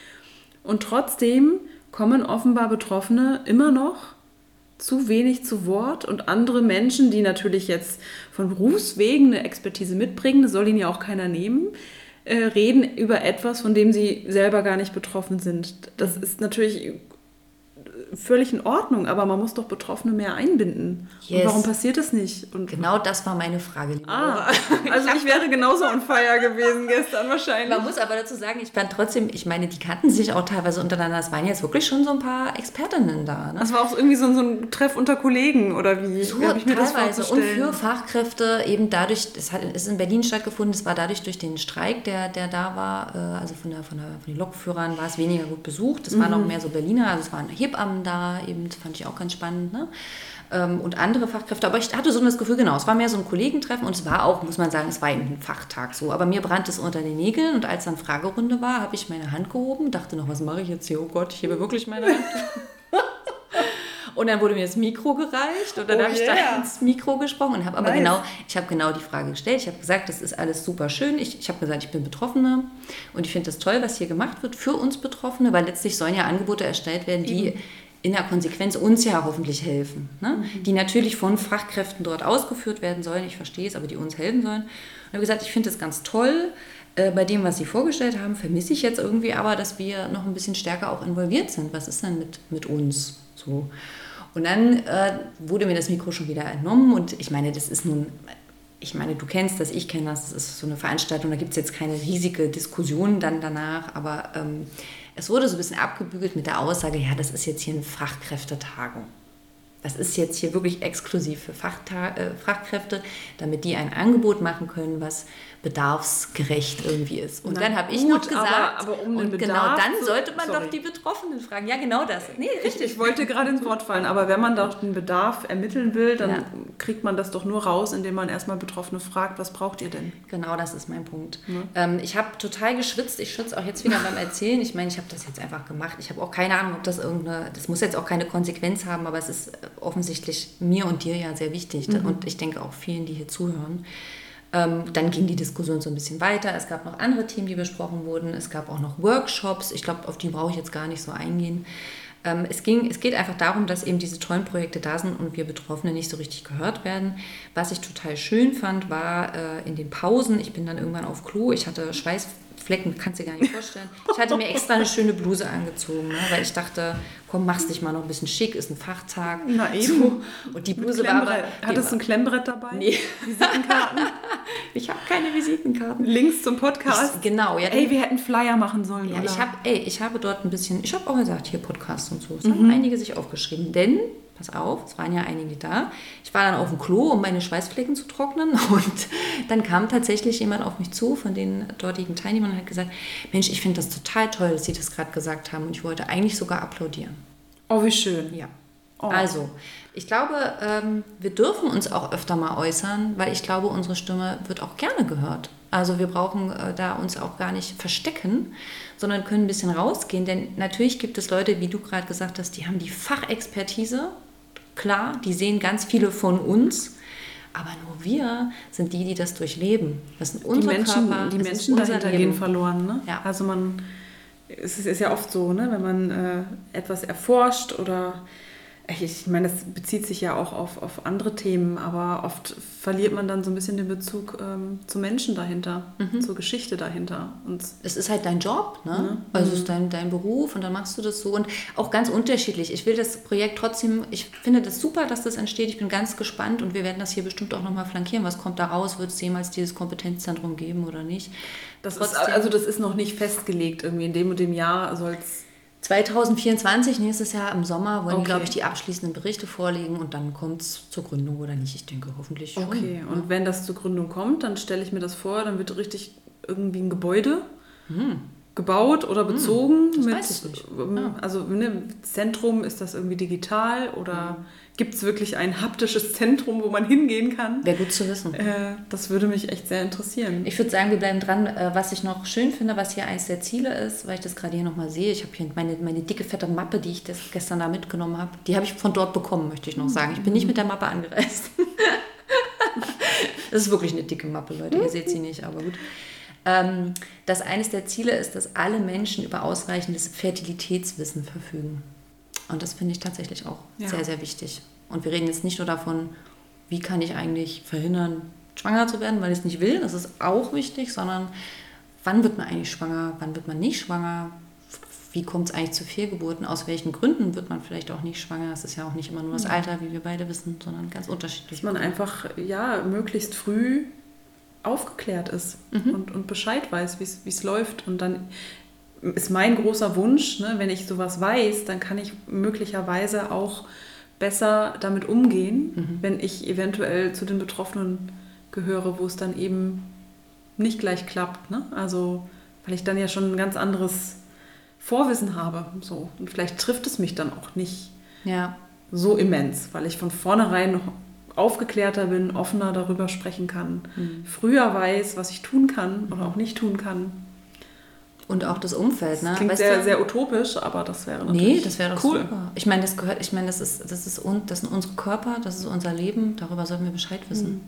Speaker 1: Und trotzdem kommen offenbar Betroffene immer noch zu wenig zu Wort und andere Menschen, die natürlich jetzt von Berufswegen eine Expertise mitbringen, das soll ihnen ja auch keiner nehmen, äh, reden über etwas, von dem sie selber gar nicht betroffen sind. Das ist natürlich völlig in Ordnung, aber man muss doch Betroffene mehr einbinden. Yes. Und warum passiert das nicht? Und
Speaker 2: genau das war meine Frage.
Speaker 1: Ah, also ich wäre genauso on fire gewesen gestern wahrscheinlich.
Speaker 2: Man muss aber dazu sagen, ich fand trotzdem, ich meine, die kannten sich auch teilweise untereinander. Es waren jetzt wirklich schon so ein paar Expertinnen da.
Speaker 1: Ne? Das war auch irgendwie so, so ein Treff unter Kollegen oder wie?
Speaker 2: So, ich mir teilweise. Das und für Fachkräfte eben dadurch, es hat, ist in Berlin stattgefunden, es war dadurch durch den Streik, der, der da war, äh, also von, der, von, der, von den Lokführern war es weniger gut besucht. Es mhm. waren auch mehr so Berliner, also es waren Hebammen da, eben, das fand ich auch ganz spannend. Ne? Ähm, und andere Fachkräfte. Aber ich hatte so das Gefühl, genau, es war mehr so ein Kollegentreffen und es war auch, muss man sagen, es war eben ein Fachtag so. Aber mir brannte es unter den Nägeln und als dann Fragerunde war, habe ich meine Hand gehoben, dachte noch, was mache ich jetzt hier? Oh Gott, ich hebe wirklich meine Hand. Und dann wurde mir das Mikro gereicht und dann oh habe yeah. ich da ins Mikro gesprochen und habe aber nice. genau, ich habe genau die Frage gestellt. Ich habe gesagt, das ist alles super schön. Ich, ich habe gesagt, ich bin Betroffene und ich finde das toll, was hier gemacht wird für uns Betroffene, weil letztlich sollen ja Angebote erstellt werden, die Eben in der Konsequenz uns ja hoffentlich helfen. Ne? Mhm. Die natürlich von Fachkräften dort ausgeführt werden sollen, ich verstehe es, aber die uns helfen sollen. Und habe gesagt, ich finde das ganz toll. Äh, bei dem, was Sie vorgestellt haben, vermisse ich jetzt irgendwie aber, dass wir noch ein bisschen stärker auch involviert sind. Was ist denn mit, mit uns so? Und dann äh, wurde mir das Mikro schon wieder entnommen und ich meine, das ist nun ich meine, du kennst das, ich kenne das, das ist so eine Veranstaltung, da gibt es jetzt keine riesige Diskussion dann danach, aber ähm, es wurde so ein bisschen abgebügelt mit der Aussage, ja, das ist jetzt hier eine Fachkräftetagung. Das ist jetzt hier wirklich exklusiv für Fachta äh, Fachkräfte, damit die ein Angebot machen können, was bedarfsgerecht irgendwie ist. Und Na, dann habe ich noch gesagt, aber, aber um und genau dann sollte man sorry. doch die Betroffenen fragen. Ja, genau das.
Speaker 1: Nee, richtig. Ich, ich wollte gerade ins Wort fallen, aber wenn man doch den Bedarf ermitteln will, dann ja. kriegt man das doch nur raus, indem man erstmal Betroffene fragt, was braucht ihr denn?
Speaker 2: Genau, das ist mein Punkt. Ja. Ähm, ich habe total geschwitzt. Ich schwitze auch jetzt wieder beim Erzählen. Ich meine, ich habe das jetzt einfach gemacht. Ich habe auch keine Ahnung, ob das irgendeine, das muss jetzt auch keine Konsequenz haben, aber es ist offensichtlich mir und dir ja sehr wichtig. Mhm. Und ich denke auch vielen, die hier zuhören. Ähm, dann ging die Diskussion so ein bisschen weiter. Es gab noch andere Themen, die besprochen wurden. Es gab auch noch Workshops. Ich glaube, auf die brauche ich jetzt gar nicht so eingehen. Ähm, es, ging, es geht einfach darum, dass eben diese tollen Projekte da sind und wir Betroffene nicht so richtig gehört werden. Was ich total schön fand, war äh, in den Pausen, ich bin dann irgendwann auf Klo, ich hatte Schweiß Flecken, kannst du dir gar nicht vorstellen. Ich hatte mir extra eine schöne Bluse angezogen, ne, weil ich dachte, komm, machst dich mal noch ein bisschen schick, ist ein Fachtag.
Speaker 1: Na eben. So. Und die Bluse war aber... Hattest du ein Klemmbrett dabei?
Speaker 2: Nee. Visitenkarten? ich habe keine Visitenkarten.
Speaker 1: Links zum Podcast?
Speaker 2: Ich, genau. Ja,
Speaker 1: ey, wir hätten Flyer machen sollen,
Speaker 2: ja, oder? Ich, hab, ey, ich habe dort ein bisschen... Ich habe auch gesagt, hier Podcast und so. Es mhm. haben einige sich aufgeschrieben, denn pass auf, es waren ja einige da. Ich war dann auf dem Klo, um meine Schweißflecken zu trocknen und dann kam tatsächlich jemand auf mich zu von den dortigen Teilnehmern und hat gesagt, Mensch, ich finde das total toll, dass Sie das gerade gesagt haben und ich wollte eigentlich sogar applaudieren.
Speaker 1: Oh, wie schön.
Speaker 2: Ja. Oh. Also, ich glaube, ähm, wir dürfen uns auch öfter mal äußern, weil ich glaube, unsere Stimme wird auch gerne gehört. Also wir brauchen äh, da uns auch gar nicht verstecken, sondern können ein bisschen rausgehen. Denn natürlich gibt es Leute, wie du gerade gesagt hast, die haben die Fachexpertise Klar, die sehen ganz viele von uns, aber nur wir sind die, die das durchleben. Das sind unsere
Speaker 1: die Menschen,
Speaker 2: Körper,
Speaker 1: die Menschen dahinter Leben. gehen verloren. Ne? Ja. Also man, es ist ja oft so, ne? wenn man äh, etwas erforscht oder ich meine, das bezieht sich ja auch auf, auf andere Themen, aber oft verliert man dann so ein bisschen den Bezug ähm, zu Menschen dahinter, mhm. zur Geschichte dahinter.
Speaker 2: Und es ist halt dein Job, ne? ne? Also es ist mhm. dein, dein Beruf und dann machst du das so und auch ganz unterschiedlich. Ich will das Projekt trotzdem, ich finde das super, dass das entsteht. Ich bin ganz gespannt und wir werden das hier bestimmt auch nochmal flankieren. Was kommt da raus? Wird es jemals dieses Kompetenzzentrum geben oder nicht?
Speaker 1: Das ist, also das ist noch nicht festgelegt. Irgendwie in dem und dem Jahr soll es
Speaker 2: 2024, nächstes Jahr im Sommer, wollen okay. glaube ich, die abschließenden Berichte vorlegen und dann kommt es zur Gründung oder nicht. Ich denke hoffentlich
Speaker 1: schon. Okay, und ja. wenn das zur Gründung kommt, dann stelle ich mir das vor, dann wird richtig irgendwie ein Gebäude hm. gebaut oder hm, bezogen. Hm, das mit, weiß ich nicht. Ähm, ja. Also ne, Zentrum, ist das irgendwie digital oder... Hm Gibt es wirklich ein haptisches Zentrum, wo man hingehen kann?
Speaker 2: Wäre gut zu wissen.
Speaker 1: Äh, das würde mich echt sehr interessieren.
Speaker 2: Ich würde sagen, wir bleiben dran. Äh, was ich noch schön finde, was hier eines der Ziele ist, weil ich das gerade hier nochmal sehe, ich habe hier meine, meine dicke, fette Mappe, die ich das gestern da mitgenommen habe, die habe ich von dort bekommen, möchte ich noch sagen. Ich bin nicht mit der Mappe angereist. das ist wirklich eine dicke Mappe, Leute. Ihr seht sie nicht, aber gut. Ähm, dass eines der Ziele ist, dass alle Menschen über ausreichendes Fertilitätswissen verfügen. Und das finde ich tatsächlich auch ja. sehr, sehr wichtig. Und wir reden jetzt nicht nur davon, wie kann ich eigentlich verhindern, schwanger zu werden, weil ich es nicht will, das ist auch wichtig, sondern wann wird man eigentlich schwanger, wann wird man nicht schwanger, wie kommt es eigentlich zu Fehlgeburten, aus welchen Gründen wird man vielleicht auch nicht schwanger. Es ist ja auch nicht immer nur das Alter, wie wir beide wissen, sondern ganz unterschiedlich.
Speaker 1: Dass man einfach ja möglichst früh aufgeklärt ist mhm. und, und Bescheid weiß, wie es läuft. Und dann ist mein großer Wunsch, ne, wenn ich sowas weiß, dann kann ich möglicherweise auch besser damit umgehen, mhm. wenn ich eventuell zu den Betroffenen gehöre, wo es dann eben nicht gleich klappt. Ne? Also, weil ich dann ja schon ein ganz anderes Vorwissen habe. So. Und vielleicht trifft es mich dann auch nicht ja. so immens, weil ich von vornherein noch aufgeklärter bin, offener darüber sprechen kann, mhm. früher weiß, was ich tun kann oder auch nicht tun kann.
Speaker 2: Und auch das Umfeld, ne?
Speaker 1: Das klingt weißt sehr, sehr utopisch, aber das wäre natürlich
Speaker 2: Nee, das wäre doch cool. super. Ich meine, das gehört, ich meine, das ist, das ist das sind unsere Körper, das ist unser Leben, darüber sollten wir Bescheid wissen. Mhm.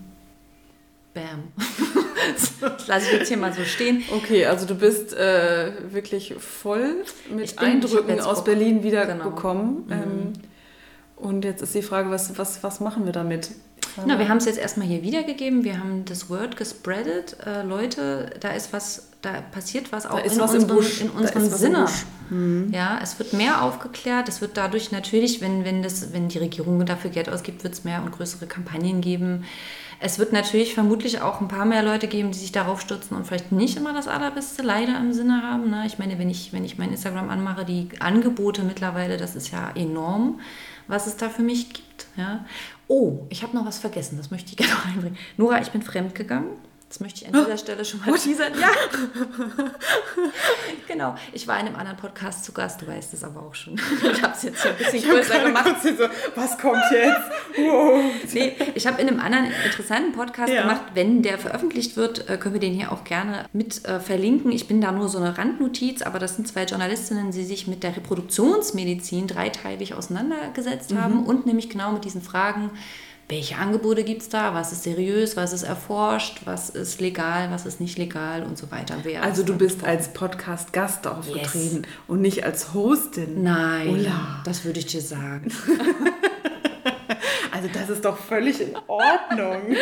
Speaker 2: Bam. das lasse ich jetzt hier mal so stehen.
Speaker 1: Okay, also du bist äh, wirklich voll mit bin, Eindrücken aus Berlin wiedergekommen. Genau. Mhm. Ähm, und jetzt ist die Frage, was, was, was machen wir damit?
Speaker 2: Na, wir haben es jetzt erstmal hier wiedergegeben. Wir haben das Word gespreadet. Äh, Leute, da ist was, da passiert was auch in,
Speaker 1: was
Speaker 2: unserem,
Speaker 1: in
Speaker 2: unserem Sinne. Mhm. Ja, es wird mehr aufgeklärt. Es wird dadurch natürlich, wenn, wenn, das, wenn die Regierung dafür Geld ausgibt, wird es mehr und größere Kampagnen geben. Es wird natürlich vermutlich auch ein paar mehr Leute geben, die sich darauf stürzen und vielleicht nicht immer das Allerbeste leider im Sinne haben. Ne? Ich meine, wenn ich, wenn ich mein Instagram anmache, die Angebote mittlerweile, das ist ja enorm, was es da für mich gibt. Ja? Oh, ich habe noch was vergessen, das möchte ich gerne noch einbringen. Nora, ich bin fremdgegangen. Das möchte ich an dieser Stelle schon mal teasern. Ja. genau. Ich war in einem anderen Podcast zu Gast, du weißt es aber auch schon. Ich habe es jetzt hier ein bisschen ich größer gemacht.
Speaker 1: So, was kommt jetzt? Wow.
Speaker 2: Nee, ich habe in einem anderen interessanten Podcast ja. gemacht. Wenn der veröffentlicht wird, äh, können wir den hier auch gerne mit äh, verlinken. Ich bin da nur so eine Randnotiz, aber das sind zwei Journalistinnen, die sich mit der Reproduktionsmedizin dreiteilig auseinandergesetzt mhm. haben und nämlich genau mit diesen Fragen welche Angebote gibt es da, was ist seriös, was ist erforscht, was ist legal, was ist nicht legal und so weiter.
Speaker 1: Wer also du bist als Podcast-Gast aufgetreten yes. und nicht als Hostin.
Speaker 2: Nein, Ola. das würde ich dir sagen.
Speaker 1: also das ist doch völlig in Ordnung.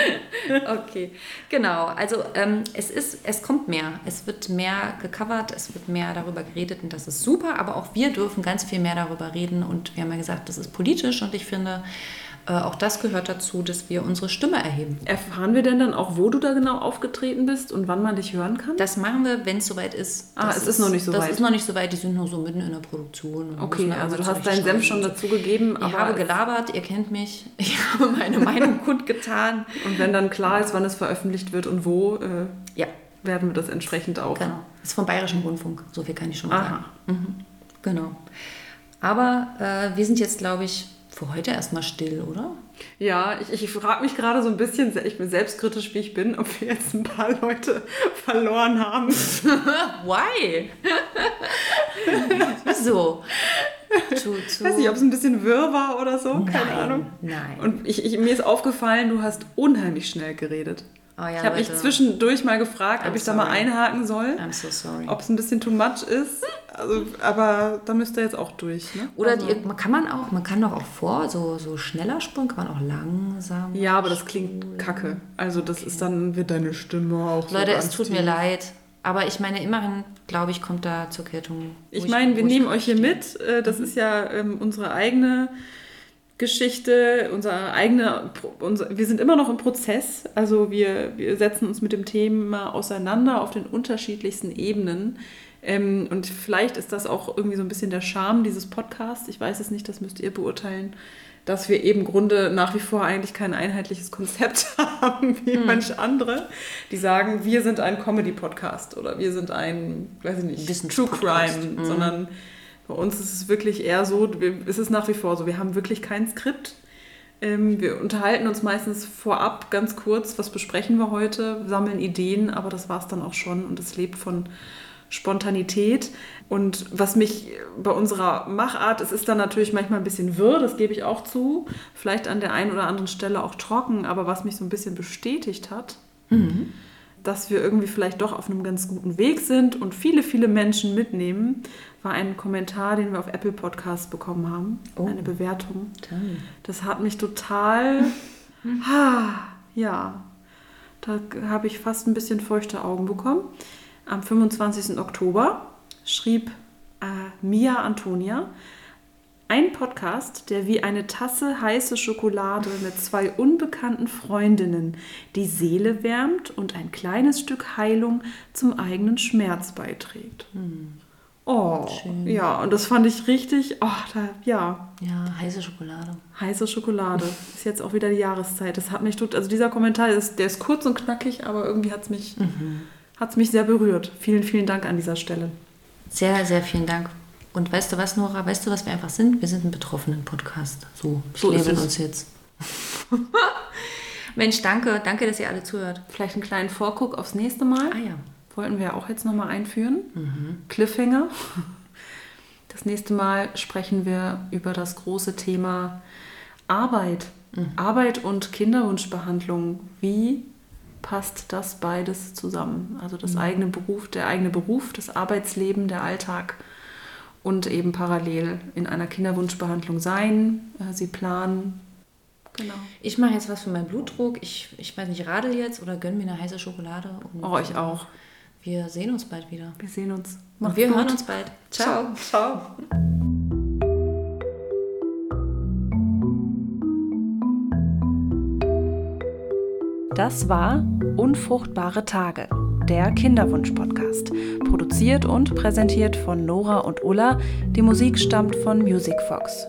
Speaker 2: okay, genau. Also ähm, es, ist, es kommt mehr. Es wird mehr gecovert, es wird mehr darüber geredet und das ist super. Aber auch wir dürfen ganz viel mehr darüber reden und wir haben ja gesagt, das ist politisch und ich finde, äh, auch das gehört dazu, dass wir unsere Stimme erheben.
Speaker 1: Erfahren wir denn dann auch, wo du da genau aufgetreten bist und wann man dich hören kann?
Speaker 2: Das machen wir, wenn es soweit ist.
Speaker 1: Ah,
Speaker 2: das
Speaker 1: es ist, ist, noch nicht so
Speaker 2: das
Speaker 1: weit.
Speaker 2: Das ist noch nicht so weit, die sind nur so mitten in der Produktion.
Speaker 1: Okay, also du hast deinen Senf schon dazu gegeben.
Speaker 2: Ich habe gelabert, ihr kennt mich. Ich habe meine Meinung kundgetan.
Speaker 1: Und wenn dann klar ist, wann es veröffentlicht wird und wo, äh, ja. werden wir das entsprechend auch.
Speaker 2: Genau. Das ist vom Bayerischen Rundfunk, so viel kann ich schon mal Aha. sagen. Mhm. Genau. Aber äh, wir sind jetzt, glaube ich, für heute erstmal still, oder?
Speaker 1: Ja, ich, ich frage mich gerade so ein bisschen, ich bin selbstkritisch, wie ich bin, ob wir jetzt ein paar Leute verloren haben.
Speaker 2: Why?
Speaker 1: Zu, zu. Weiß nicht, ob es ein bisschen wirr war oder so,
Speaker 2: nein,
Speaker 1: keine Ahnung.
Speaker 2: Nein.
Speaker 1: Und ich, ich, mir ist aufgefallen, du hast unheimlich schnell geredet. Oh ja, ich habe mich zwischendurch mal gefragt, I'm ob ich sorry. da mal einhaken soll.
Speaker 2: I'm so sorry.
Speaker 1: Ob es ein bisschen too much ist. Also, aber da müsst ihr jetzt auch durch. Ne?
Speaker 2: Oder also. die, kann man auch, man kann doch auch vor, so, so schneller springen, kann man auch langsam.
Speaker 1: Ja, aber das klingt kacke. Also das okay. ist dann, wird deine Stimme auch
Speaker 2: Leute, so es tut mir leid. Aber ich meine, immerhin, glaube ich, kommt da zur Geltung.
Speaker 1: Ich meine, wir nehmen euch hier mit. Äh, das mhm. ist ja ähm, unsere eigene Geschichte, unser eigener, unser, wir sind immer noch im Prozess. Also wir, wir setzen uns mit dem Thema auseinander auf den unterschiedlichsten Ebenen. Ähm, und vielleicht ist das auch irgendwie so ein bisschen der Charme dieses Podcasts. Ich weiß es nicht, das müsst ihr beurteilen, dass wir eben im Grunde nach wie vor eigentlich kein einheitliches Konzept haben wie hm. manche andere, die sagen, wir sind ein Comedy-Podcast oder wir sind ein, weiß ich nicht, True Crime, mhm. sondern bei uns ist es wirklich eher so, es ist nach wie vor so, wir haben wirklich kein Skript. Ähm, wir unterhalten uns meistens vorab ganz kurz, was besprechen wir heute, sammeln Ideen, aber das war es dann auch schon und es lebt von Spontanität. Und was mich bei unserer Machart, es ist dann natürlich manchmal ein bisschen wirr, das gebe ich auch zu, vielleicht an der einen oder anderen Stelle auch trocken, aber was mich so ein bisschen bestätigt hat, mhm dass wir irgendwie vielleicht doch auf einem ganz guten Weg sind und viele, viele Menschen mitnehmen, war ein Kommentar, den wir auf Apple Podcasts bekommen haben. Oh. Eine Bewertung. Toll. Das hat mich total. ha, ja, da habe ich fast ein bisschen feuchte Augen bekommen. Am 25. Oktober schrieb äh, Mia Antonia. Ein Podcast, der wie eine Tasse heiße Schokolade mit zwei unbekannten Freundinnen die Seele wärmt und ein kleines Stück Heilung zum eigenen Schmerz beiträgt.
Speaker 2: Hm.
Speaker 1: Oh,
Speaker 2: Schön.
Speaker 1: ja, und das fand ich richtig, oh, da, ja,
Speaker 2: Ja, heiße Schokolade.
Speaker 1: heiße Schokolade. Ist jetzt auch wieder die Jahreszeit. Das hat mich tut, also dieser Kommentar ist, der ist kurz und knackig, aber irgendwie hat es mich, hat's mich sehr berührt. Vielen, vielen Dank an dieser Stelle.
Speaker 2: Sehr, sehr vielen Dank. Und weißt du was, Nora? Weißt du, was wir einfach sind? Wir sind ein betroffenen Podcast. So,
Speaker 1: So es.
Speaker 2: uns jetzt. Mensch, danke. Danke, dass ihr alle zuhört.
Speaker 1: Vielleicht einen kleinen Vorguck aufs nächste Mal.
Speaker 2: Ah ja.
Speaker 1: Wollten wir auch jetzt nochmal einführen. Cliffhanger. Das nächste Mal sprechen wir über das große Thema Arbeit. Arbeit und Kinderwunschbehandlung. Wie passt das beides zusammen? Also das eigene Beruf, der eigene Beruf, das Arbeitsleben, der Alltag und eben parallel in einer Kinderwunschbehandlung sein, äh, sie planen. Genau.
Speaker 2: Ich mache jetzt was für meinen Blutdruck. Ich, ich weiß nicht, radel jetzt oder gönn mir eine heiße Schokolade.
Speaker 1: Oh, ich auch.
Speaker 2: Wir sehen uns bald wieder.
Speaker 1: Wir sehen uns.
Speaker 2: Und
Speaker 1: Macht's
Speaker 2: wir
Speaker 1: gut.
Speaker 2: hören uns bald. Ciao.
Speaker 1: Ciao. Das war Unfruchtbare Tage, der Kinderwunsch-Podcast. Produziert und präsentiert von Nora und Ulla. Die Musik stammt von Music Fox.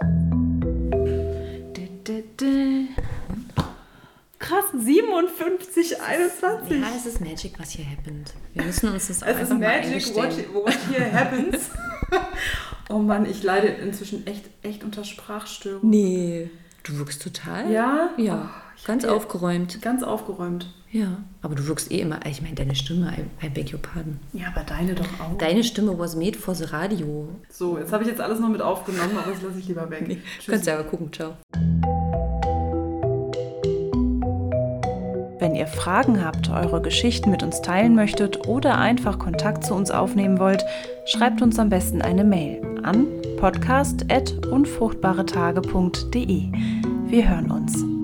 Speaker 1: Krass, 57, 21.
Speaker 2: Ja, es ist Magic, was hier happened. Wir müssen uns das
Speaker 1: Es ist magic what, what here happens. oh Mann, ich leide inzwischen echt, echt unter Sprachstörungen.
Speaker 2: Nee. Du wirkst total.
Speaker 1: Ja?
Speaker 2: Ja.
Speaker 1: Oh,
Speaker 2: ganz
Speaker 1: ja-
Speaker 2: aufgeräumt.
Speaker 1: Ganz aufgeräumt.
Speaker 2: Ja. Aber du wirkst eh immer. Ich meine, deine Stimme, I, I beg your pardon.
Speaker 1: Ja, aber deine doch auch.
Speaker 2: Deine Stimme was made for the radio.
Speaker 1: so, jetzt habe ich jetzt alles noch mit aufgenommen, aber das lasse ich lieber weg.
Speaker 2: Nee. Kannst ja aber gucken. Ciao.
Speaker 1: Wenn ihr Fragen habt, eure Geschichten mit uns teilen möchtet oder einfach Kontakt zu uns aufnehmen wollt, schreibt uns am besten eine Mail an podcast.unfruchtbaretage.de. Wir hören uns.